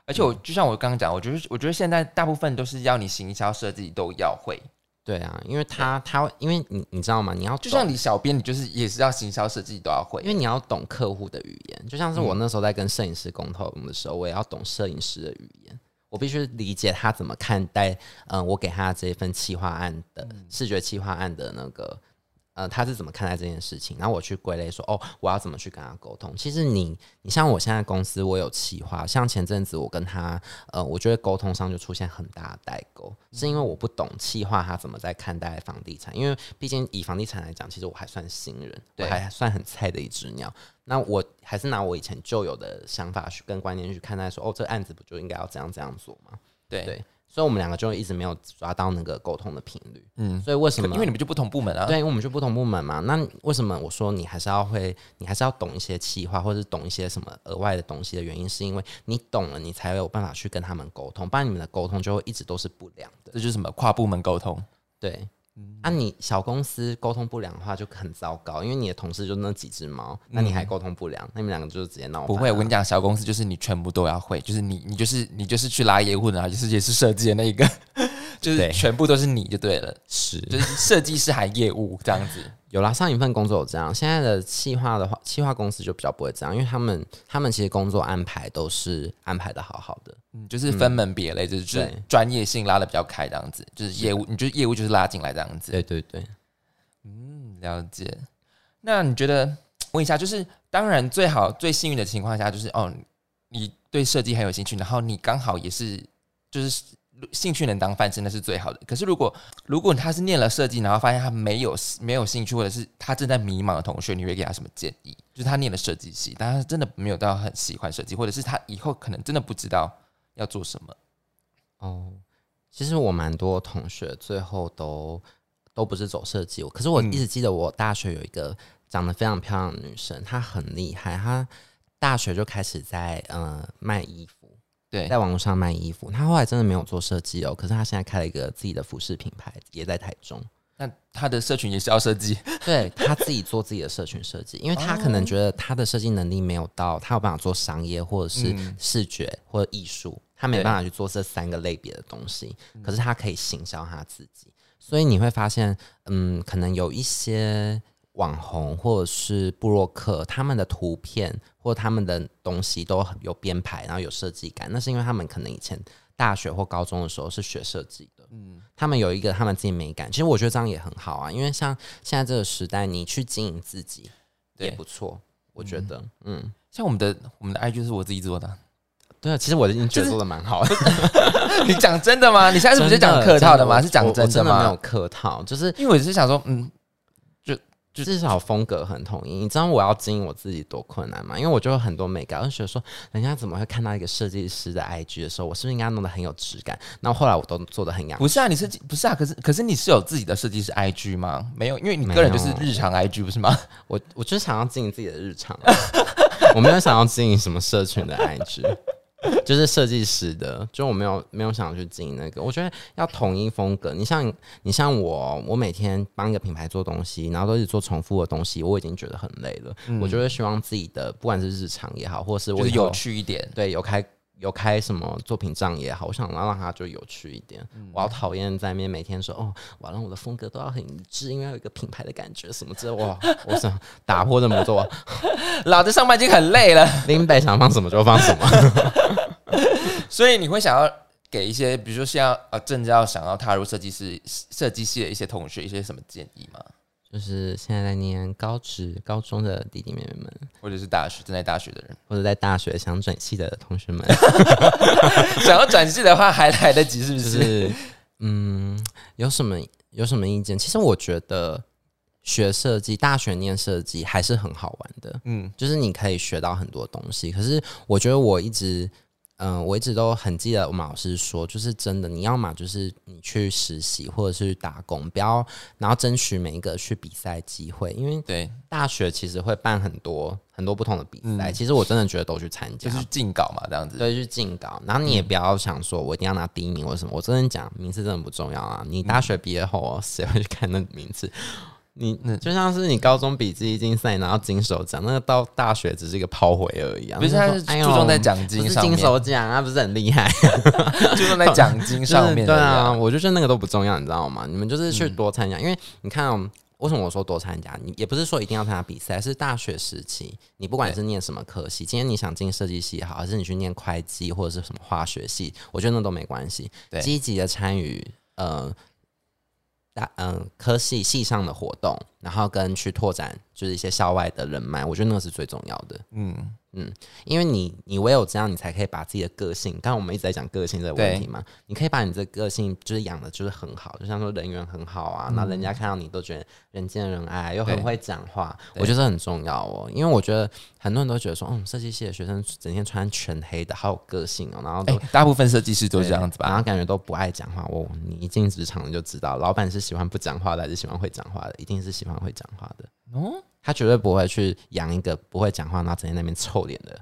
而且我就像我刚刚讲，我觉得我觉得现在大部分都是要你行销设计都要会，对啊，因为他他因为你你知道吗？你要就懂像你小编，你就是也是要行销设计都要会因，为你要懂客户的语言，就像是我那时候在跟摄影师沟通的时候，我也要懂摄影师的语言，我必须理解他怎么看待，嗯、我给他这一份企划案的、视觉企划案的那个，呃，他是怎么看待这件事情，然后我去归类说，哦，我要怎么去跟他沟通。其实你，你像我现在公司，我有企划，像前阵子我跟他，呃，我觉得沟通上就出现很大的代沟，是因为我不懂企划他怎么在看待房地产，因为毕竟以房地产来讲，其实我还算新人，我对还算很菜的一只鸟。那我还是拿我以前旧有的想法去跟观念去看待说，哦，这案子不就应该要这样这样做吗？对，对所以我们两个就一直没有抓到那个沟通的频率。嗯，所以为什么？因为你们就不同部门啊，对，因为我们就不同部门嘛。那为什么我说你还是要会，你还是要懂一些企划，或者是懂一些什么额外的东西的原因，是因为你懂了，你才有办法去跟他们沟通，不然你们的沟通就会一直都是不良的。这就是什么跨部门沟通，对，嗯。啊，你小公司沟通不良的话就很糟糕，因为你的同事就那几只猫，那你还沟通不良，那你们两个就是直接闹不会，我跟你讲，小公司就是你全部都要会，就是你你就是你就是去拉业务的啊，就是也是设计的那一个，就是全部都是你就对了，是。就是设计师还业务这样子。有啦，上一份工作有这样，现在的企划的话，企划公司就比较不会这样，因为他们他们其实工作安排都是安排的好好的。嗯，就是分门别类，就是就是专业性拉的比较开，这样子，就是业务，你就是业务就是拉进来这样子。对对对，嗯，了解。那你觉得，问一下，就是当然最好最幸运的情况下，就是哦，你对设计很有兴趣，然后你刚好也是就是兴趣能当饭吃，那是最好的。可是如果如果他是念了设计，然后发现他没有没有兴趣，或者是他正在迷茫的同学，你会给他什么建议？就是他念了设计系，但他真的没有到很喜欢设计，或者是他以后可能真的不知道要做什么。哦，其实我蛮多同学最后都都不是走设计，可是我嗯一直记得我大学有一个长得非常漂亮的女生，她很厉害，她大学就开始在呃卖衣服，对，在网络上卖衣服。他后来真的没有做设计哦，可是他现在开了一个自己的服饰品牌，也在台中。那他的社群也是要设计，对他自己做自己的社群设计，因为他可能觉得他的设计能力没有到，他有办法做商业或者是嗯视觉或者艺术，他没办法去做这三个类别的东西。可是他可以行销他自己，所以你会发现，嗯，可能有一些网红或者是布洛克，他们的图片或他们的东西都有编排，然后有设计感，那是因为他们可能以前大学或高中的时候是学设计的，嗯，他们有一个他们自己美感，其实我觉得这样也很好啊，因为像现在这个时代，你去经营自己也不错，我觉得，嗯。像我们的我们的 IG 是我自己做的。对啊，其实我已经觉得做的蛮好的。你讲真的吗？你现在是不是讲客套的吗？是讲真的真的没有吗？客套，就是因为我是想说，嗯，至少风格很统一。你知道我要经营我自己多困难吗？因为我就有很多美感，我就觉得说，人家怎么会看到一个设计师的 IG 的时候，我是不是应该弄得很有质感？那后来我都做的很洋不是啊，你设计不是啊，可是可是你是有自己的设计师 IG 吗？没有，因为你个人就是日常 IG 不是吗？我我就是想要经营自己的日常，我没有想要经营什么社群的 IG，就是设计师的，就我没有没有想要去经营那个。我觉得要统一风格。你像你像我，我每天帮一个品牌做东西，然后都是做重复的东西，我已经觉得很累了。我就会希望自己的不管是日常也好，或是我就是有趣一点。对有开。有开什么作品账也好，我想要让它就有趣一点。我要讨厌在那边每天说哦，我要让我的风格都要很一致，因为要有一个品牌的感觉什么之类。哇，我想打破这么多，老子上班已经很累了，林北想放什么就放什么。所以你会想要给一些，比如说像呃正在要想要踏入设计师设计系的一些同学一些什么建议吗？就是现在在念高职、高中的弟弟妹妹们，或者是大学正在大学的人，或者在大学想转系的同学们 想要转系的话还来得及，是不？就是是嗯，有什么有什么意见？其实我觉得学设计，大学念设计还是很好玩的。嗯，就是你可以学到很多东西。可是我觉得我一直，嗯、我一直都很记得我们老师说，就是真的，你要么就是你去实习或者是打工，不要然后争取每一个去比赛机会，因为对，大学其实会办很多很多不同的比赛，嗯其实我真的觉得都去参加。就是进稿嘛，这样子。对，去进稿，然后你也不要想说我一定要拿第一名或者什么。我真的讲，名次真的不重要啊！你大学毕业后哦，谁会去看那名次？你那就像是你高中比记忆竞赛拿到金手奖，那个到大学只是一个炮灰而已啊。不是，他是注重在奖金上面，是金手奖啊，不是很厉害？注重在奖金上面 就是对啊，我就觉得那个都不重要，你知道吗？你们就是去嗯多参加，因为你看、哦。为什么我说多参加？你也不是说一定要参加比赛，是大学时期，你不管是念什么科系，今天你想进设计系也好，还是你去念会计或者是什么化学系，我觉得那都没关系。对积极的参与呃大嗯、科系系上的活动，然后跟去拓展就是一些校外的人脉，我觉得那个是最重要的。嗯，因为你你唯有这样，你才可以把自己的个性，刚刚我们一直在讲个性这个问题嘛，你可以把你这个性就是养的就是很好，就像说人缘很好啊，那、人家看到你都觉得人见人爱，又很会讲话，我觉得这很重要哦。因为我觉得很多人都觉得说，嗯，设计系的学生整天穿全黑的，好有个性哦，然后大部分设计师都对这样子吧？然后感觉都不爱讲话。我你一进职场你就知道，老板是喜欢不讲话的，还是喜欢会讲话的？一定是喜欢会讲话的。哦，他绝对不会去养一个不会讲话，然后整天那边臭脸的。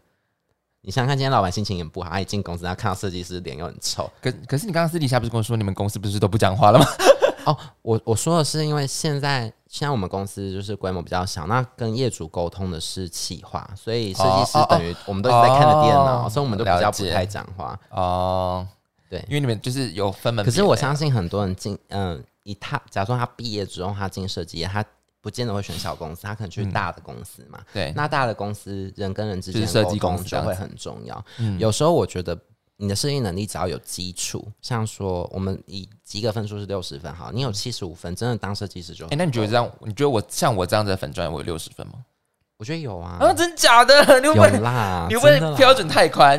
你想想看，今天老板心情也不好，他一进公司，他看到设计师脸又很臭。可可是你刚刚私底下不是跟我说你们公司不是都不讲话了吗？哦，我我说的是，因为现在现在我们公司就是规模比较小，那跟业主沟通的是企划，所以设计师等于我们都一直在看着电脑，哦所以我们都比较不太讲话。哦，对因为你们就是有分门。可是我相信很多人进，嗯，以他假如说他毕业之后他进设计业，他不见得会选小公司，他可能去大的公司嘛。对，那大的公司人跟人之间设计的沟通公司这样子就会很重要。嗯有时候我觉得你的设计能力只要有基础，像说我们以及格分数是六十分，好，你有七十五分，真的当设计师就哎、那你觉得这样？你觉得我像我这样子的粉砖，我有六十分吗？我觉得有啊，啊，真假的？你会不有会？啦，你会不会标准太宽？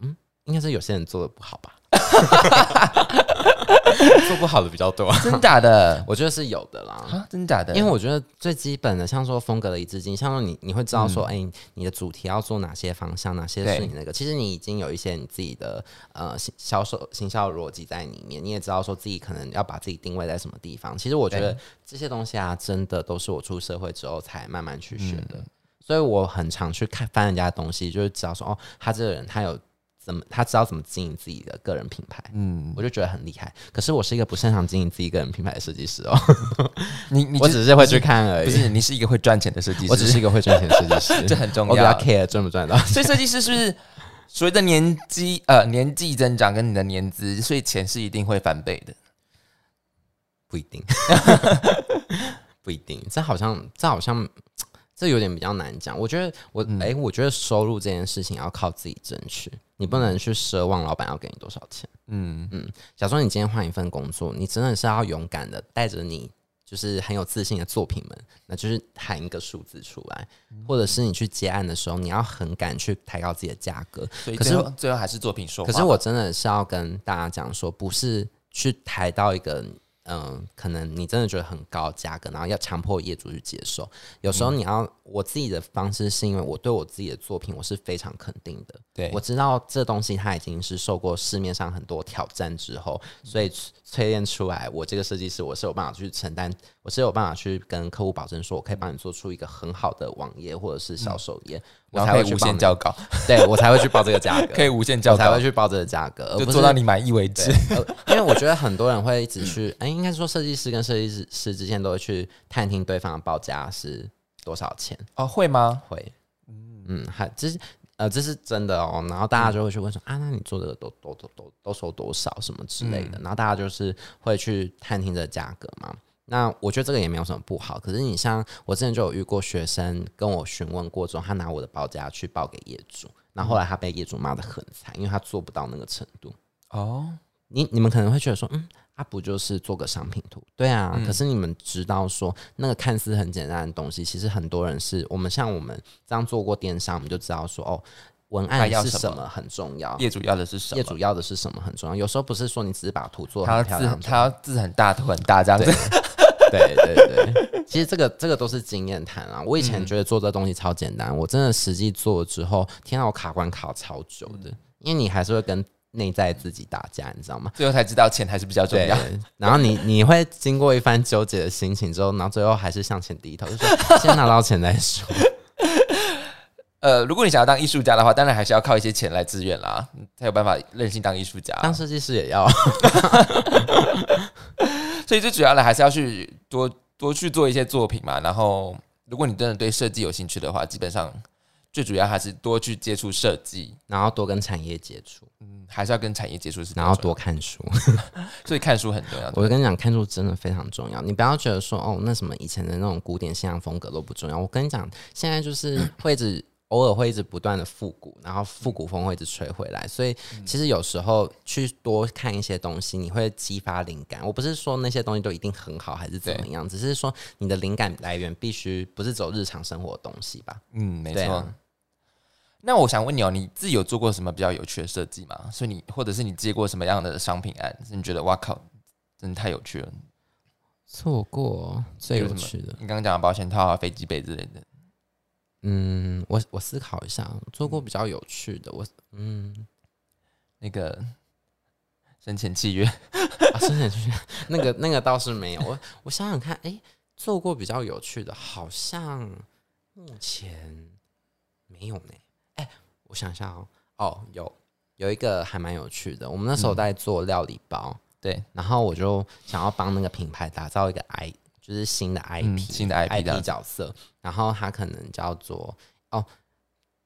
嗯应该是有些人做的不好吧，做不好的比较多，真假的？我觉得是有的啦。啊，真假的？因为我觉得最基本的，像说风格的一致性，像说你你会知道说，哎、你的主题要做哪些方向，哪些是对你那个。其实你已经有一些你自己的呃行销售行销逻辑在里面，你也知道说自己可能要把自己定位在什么地方。其实我觉得这些东西啊，真的都是我出社会之后才慢慢去学的。嗯所以我很常去看翻人家的东西，就是知道说，哦，他这个人他有怎么，他知道怎么经营自己的个人品牌。嗯，我就觉得很厉害，可是我是一个不擅长经营自己个人品牌的设计师哦，你你我只是会去看而已。不是你是一个会赚钱的设计师，我只是一个会赚钱的设计师，这很重要我比较要。care 赚不赚到。所以设计师是不是随着年纪呃年纪增长跟你的年资，所以钱是一定会翻倍的？不一定，不一定。这好像，这好像，这有点比较难讲。我觉得我哎、我觉得收入这件事情要靠自己争取，你不能去奢望老板要给你多少钱。嗯嗯假如说你今天换一份工作，你真的是要勇敢的带着你就是很有自信的作品们，那就是喊一个数字出来，或者是你去接案的时候，你要很敢去抬高自己的价格。可是所以最后最后还是作品说话。可是我真的是要跟大家讲说，不是去抬到一个嗯、可能你真的觉得很高价格，然后要强迫业主去接受。有时候你要、我自己的方式，是因为我对我自己的作品我是非常肯定的。对我知道这东西它已经是受过市面上很多挑战之后，所以淬炼出来，我这个设计师我是有办法去承担，我是有办法去跟客户保证说，我可以帮你做出一个很好的网页或者是销售页，我才会去报那限交稿，对我才会去报这个价 格，可以无限交稿我才会，去报这个价格，就做到你满意为止因为我觉得很多人会一直去，哎、应该说设计师跟设计师师之间都会去探听对方的报价是多少钱，哦，会吗？会，嗯，还这是呃这是真的哦。然后大家就会去问说、啊，那你做这个都都都都都收多少什么之类的，然后大家就是会去探听这个价格嘛。那我觉得这个也没有什么不好，可是你像我之前就有遇过学生跟我询问过之后，他拿我的报价去报给业主，然后后来他被业主骂得很惨，因为他做不到那个程度。哦，你你们可能会觉得说，嗯，啊不就是做个商品图？对啊，可是你们知道说，那个看似很简单的东西，其实很多人是我们像我们这样做过电商，我们就知道说，哦，文案要什么是什么很重要，业主要的是什么？业主要的是什么很重要。有时候不是说你只是把图做得他要很漂亮就字他要字很大，图很大这样子。对对对，其实这个这个都是经验谈啊。我以嗯前觉得做这东西超简单，我真的实际做了之后，天啊，我卡关卡超久的，嗯因为你还是会跟内在自己打架，你知道吗？最后才知道钱还是比较重要。，然后你你会经过一番纠结的心情之后，然后最后还是向前低头，就说先拿到钱再说。呃，如果你想要当艺术家的话，当然还是要靠一些钱来支援啦，才有办法任性当艺术家。当设计师也要，所以最主要的还是要去多多去做一些作品嘛。然后，如果你真的对设计有兴趣的话，基本上最主要还是多去接触设计，然后多跟产业接触，嗯，还是要跟产业接触是然后多看书。所以看书很重要。我跟你讲，看书真的非常重要。你不要觉得说哦，那什么以前的那种古典西洋风格都不重要。我跟你讲，现在就是会一直偶尔会一直不断的复古，然后复古风会一直吹回来。所以其实有时候去多看一些东西，你会激发灵感。我不是说那些东西都一定很好还是怎么样，只是说你的灵感来源必须不是走日常生活的东西吧。嗯，没错。啊那我想问你哦，你自己有做过什么比较有趣的设计吗？所以你或者是你接过什么样的商品案，是你觉得哇靠，真的太有趣了？错过最有趣的，你刚刚讲的保险套啊、飞机杯之类的，嗯，我我思考一下，做过比较有趣的，我嗯。那个生前契约，啊，生前契约那个那个倒是没有。我我想想看，哎、做过比较有趣的，好像目前没有呢。哎、我想一下哦，哦，有有一个还蛮有趣的。我们那时候在做料理包，对，然后我就想要帮那个品牌打造一个 I，就是新的 IP，、嗯新的 IP 角色，然后他可能叫做哦。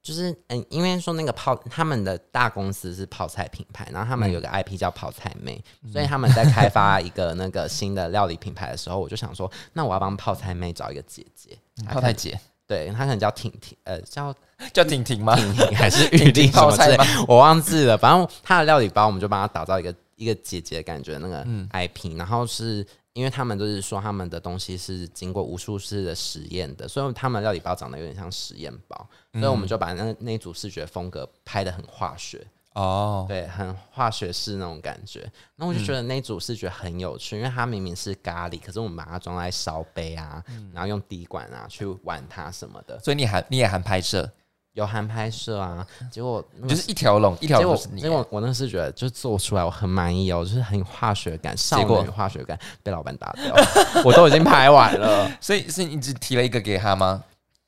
就是嗯，因为说那个泡他们的大公司是泡菜品牌，然后他们有个 IP 叫泡菜妹，所以他们在开发一个那个新的料理品牌的时候，我就想说，那我要帮泡菜妹找一个姐姐，泡菜姐对她可能叫婷婷，呃，叫 叫婷婷吗？婷婷还是玉婷婷婷什么之类泡菜吗？我忘记了，反正她的料理包，我们就帮她打造一个一个姐姐的感觉那个嗯 IP，、然后是因为他们都是说他们的东西是经过无数次的实验的，所以他们料理包长得有点像实验包，所以我们就把那那一组视觉风格拍的很化学，哦，对，很化学式那种感觉。那我就觉得那组视觉很有趣，因为它明明是咖喱，可是我们把它装在烧杯啊，然后用滴管啊去玩它什么的，所以你还你也还拍摄，有含拍摄啊，结果就是一条龙，一条龙都是你结。果我那是觉得就做出来我很满意哦，就是很有化学感，少结果女化学感，被老板打掉，我都已经拍完了。所以是你只提了一个给他吗？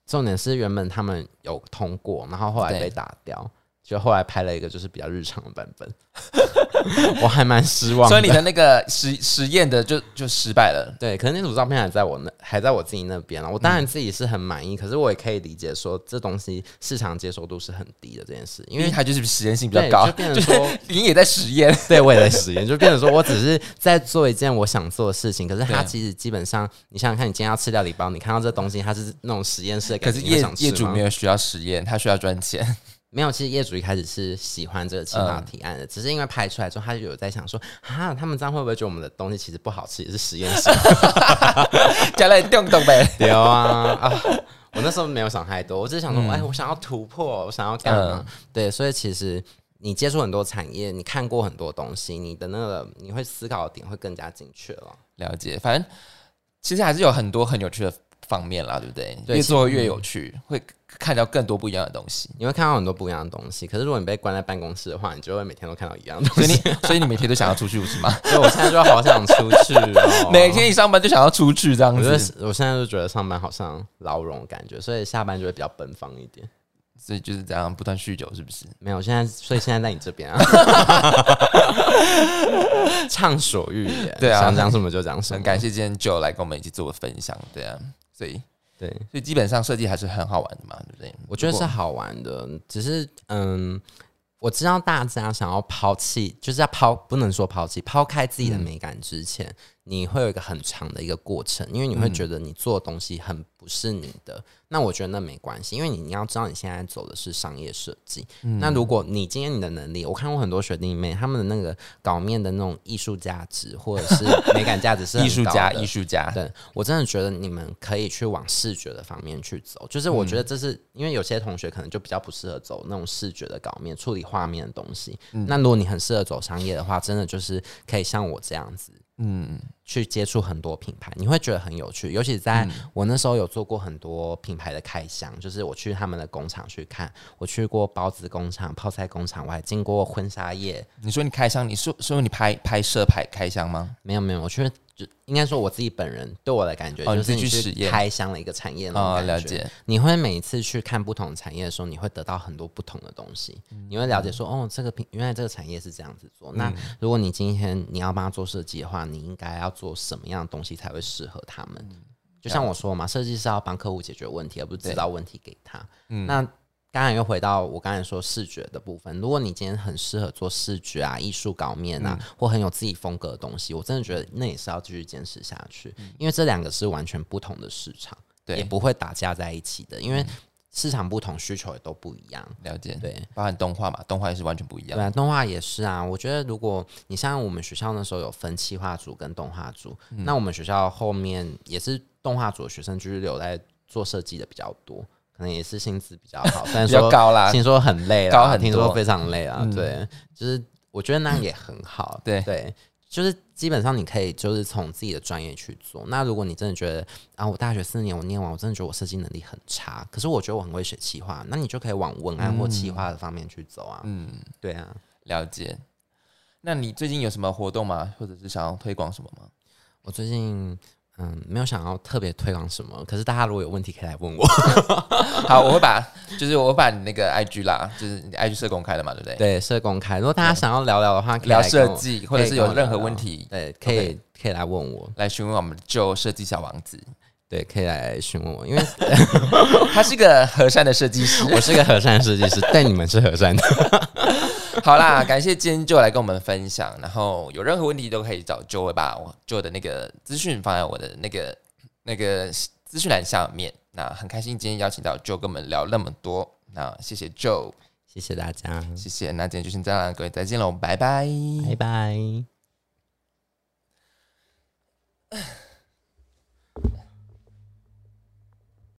重点是原本他们有通过，然后后来被打掉，就后来拍了一个就是比较日常的版本。我还蛮失望。所以你的那个实实验的就就失败了。对，可是那组照片还在我那，还在我自己那边了。我当然自己是很满意，可是我也可以理解说这东西市场接受度是很低的这件事，因为它就是实验性比较高，就变成 说，你也在实验，对我也在实验，就变成说我只是在做一件我想做的事情，可是它其实基本上，你想想看，你今天要吃料理包，你看到这东西，它是那种实验室的感觉，可是业业主没有需要实验，他需要赚钱。没有，其实业主一开始是喜欢这个企划嗯提案的，只是因为拍出来之后，他就有在想说，啊，他们这样会不会觉得我们的东西其实不好吃，也是实验室？加来动动呗。对啊啊！我那时候没有想太多，我只是想说，嗯哎、我想要突破，我想要干嘛？对，所以其实你接触很多产业，你看过很多东西，你的那个你会思考的点会更加精确了。了解，反正其实还是有很多很有趣的方面啦，对不对？对越做越有趣，会看到更多不一样的东西。你会看到很多不一样的东西，可是如果你被关在办公室的话，你就会每天都看到一样的所以东西。你，所以你每天都想要出去，不是吗？所以我现在就好想出去哦。每天一上班就想要出去，这样我觉得子，我现在就觉得上班好像牢笼的感觉，所以下班就会比较奔放一点。所以就是这样不断酗酒，是不是？没有，现在所以现在在你这边啊，畅所欲言，对啊想讲什么就讲什么。很感谢今天 Joe 来跟我们一起做分享，对啊，所以对，所以基本上设计还是很好玩的嘛，对不对？我觉得是好玩的，只是嗯，我知道大家想要抛弃，就是要抛，不能说抛弃，抛开自己的嗯美感之前，你会有一个很长的一个过程，因为你会觉得你做的东西很不是你的。那我觉得那没关系，因为你你要知道你现在走的是商业设计。嗯那如果你今天你的能力，我看过很多学弟妹，他们的那个稿面的那种艺术价值或者是 美感价值是很艺术家，高艺术家，对我真的觉得你们可以去往视觉的方面去走，就是我觉得这是、因为有些同学可能就比较不适合走那种视觉的稿面处理画面的东西。那如果你很适合走商业的话，真的就是可以像我这样子。嗯，去接触很多品牌，你会觉得很有趣。尤其在我那时候有做过很多品牌的开箱，就是我去他们的工厂去看，我去过包子工厂、泡菜工厂，我还经过婚纱业。你说你开箱，你说说你拍拍摄拍开箱吗？没有没有，我去就应该说我自己本人对我的感觉，就是你去开箱了一个产业那种哦，感觉。了解，你会每一次去看不同产业的时候，你会得到很多不同的东西。你会了解说，哦，这个品原来这个产业是这样子做。那如果你今天你要帮他做设计的话，你应该要做什么样的东西才会适合他们？就像我说嘛，设计师要帮客户解决问题，而不是制造问题给他。那当然又回到我刚才说视觉的部分。如果你今天很适合做视觉啊、艺术稿面啊，或很有自己风格的东西，我真的觉得那也是要继续坚持下去，因为这两个是完全不同的市场。也，不会打架在一起的，因为市场不同，需求也都不一样。了解，对，包含动画嘛，动画也是完全不一样对。啊，动画也是啊。我觉得如果你像我们学校那时候有分企划组跟动画组，嗯那我们学校后面也是动画组的学生就是留在做设计的比较多，可能也是薪资比较好，虽然 说高啦，听说很累啦，高很多听说非常累啊。嗯对，就是我觉得那样也很好。对对。就是基本上你可以就是从自己的专业去做。那如果你真的觉得啊，我大学四年我念完，我真的觉得我设计能力很差，可是我觉得我很会写企划，那你就可以往文案或企划的方面去走啊。嗯，对啊，了解。那你最近有什么活动吗？或者是想要推广什么吗？我最近嗯没有想要特别推广什么，可是大家如果有问题可以来问我。好，我会把，就是我会把你那个 IG 啦，就是你 IG 社公开的嘛，对不对？对，社公开。如果大家想要聊聊的话，可以聊设计，或者是有任何问题，对，可以可以来问我。来询问我们旧设计小王子。对，可以来询问我，因为 他是个和善的设计师。我是个和善设计师，但你们是和善的。好啦，感谢今天 Joe 来跟我们分享，然后有任何问题都可以找 Joe 把 Joe 的那个资讯放在我的那个那个资讯栏下面。那很开心今天邀请到 Joe 跟我们聊那么多，那谢谢 Joe，谢谢大家，谢谢。那今天就先这样，各位再见喽，拜拜，拜拜。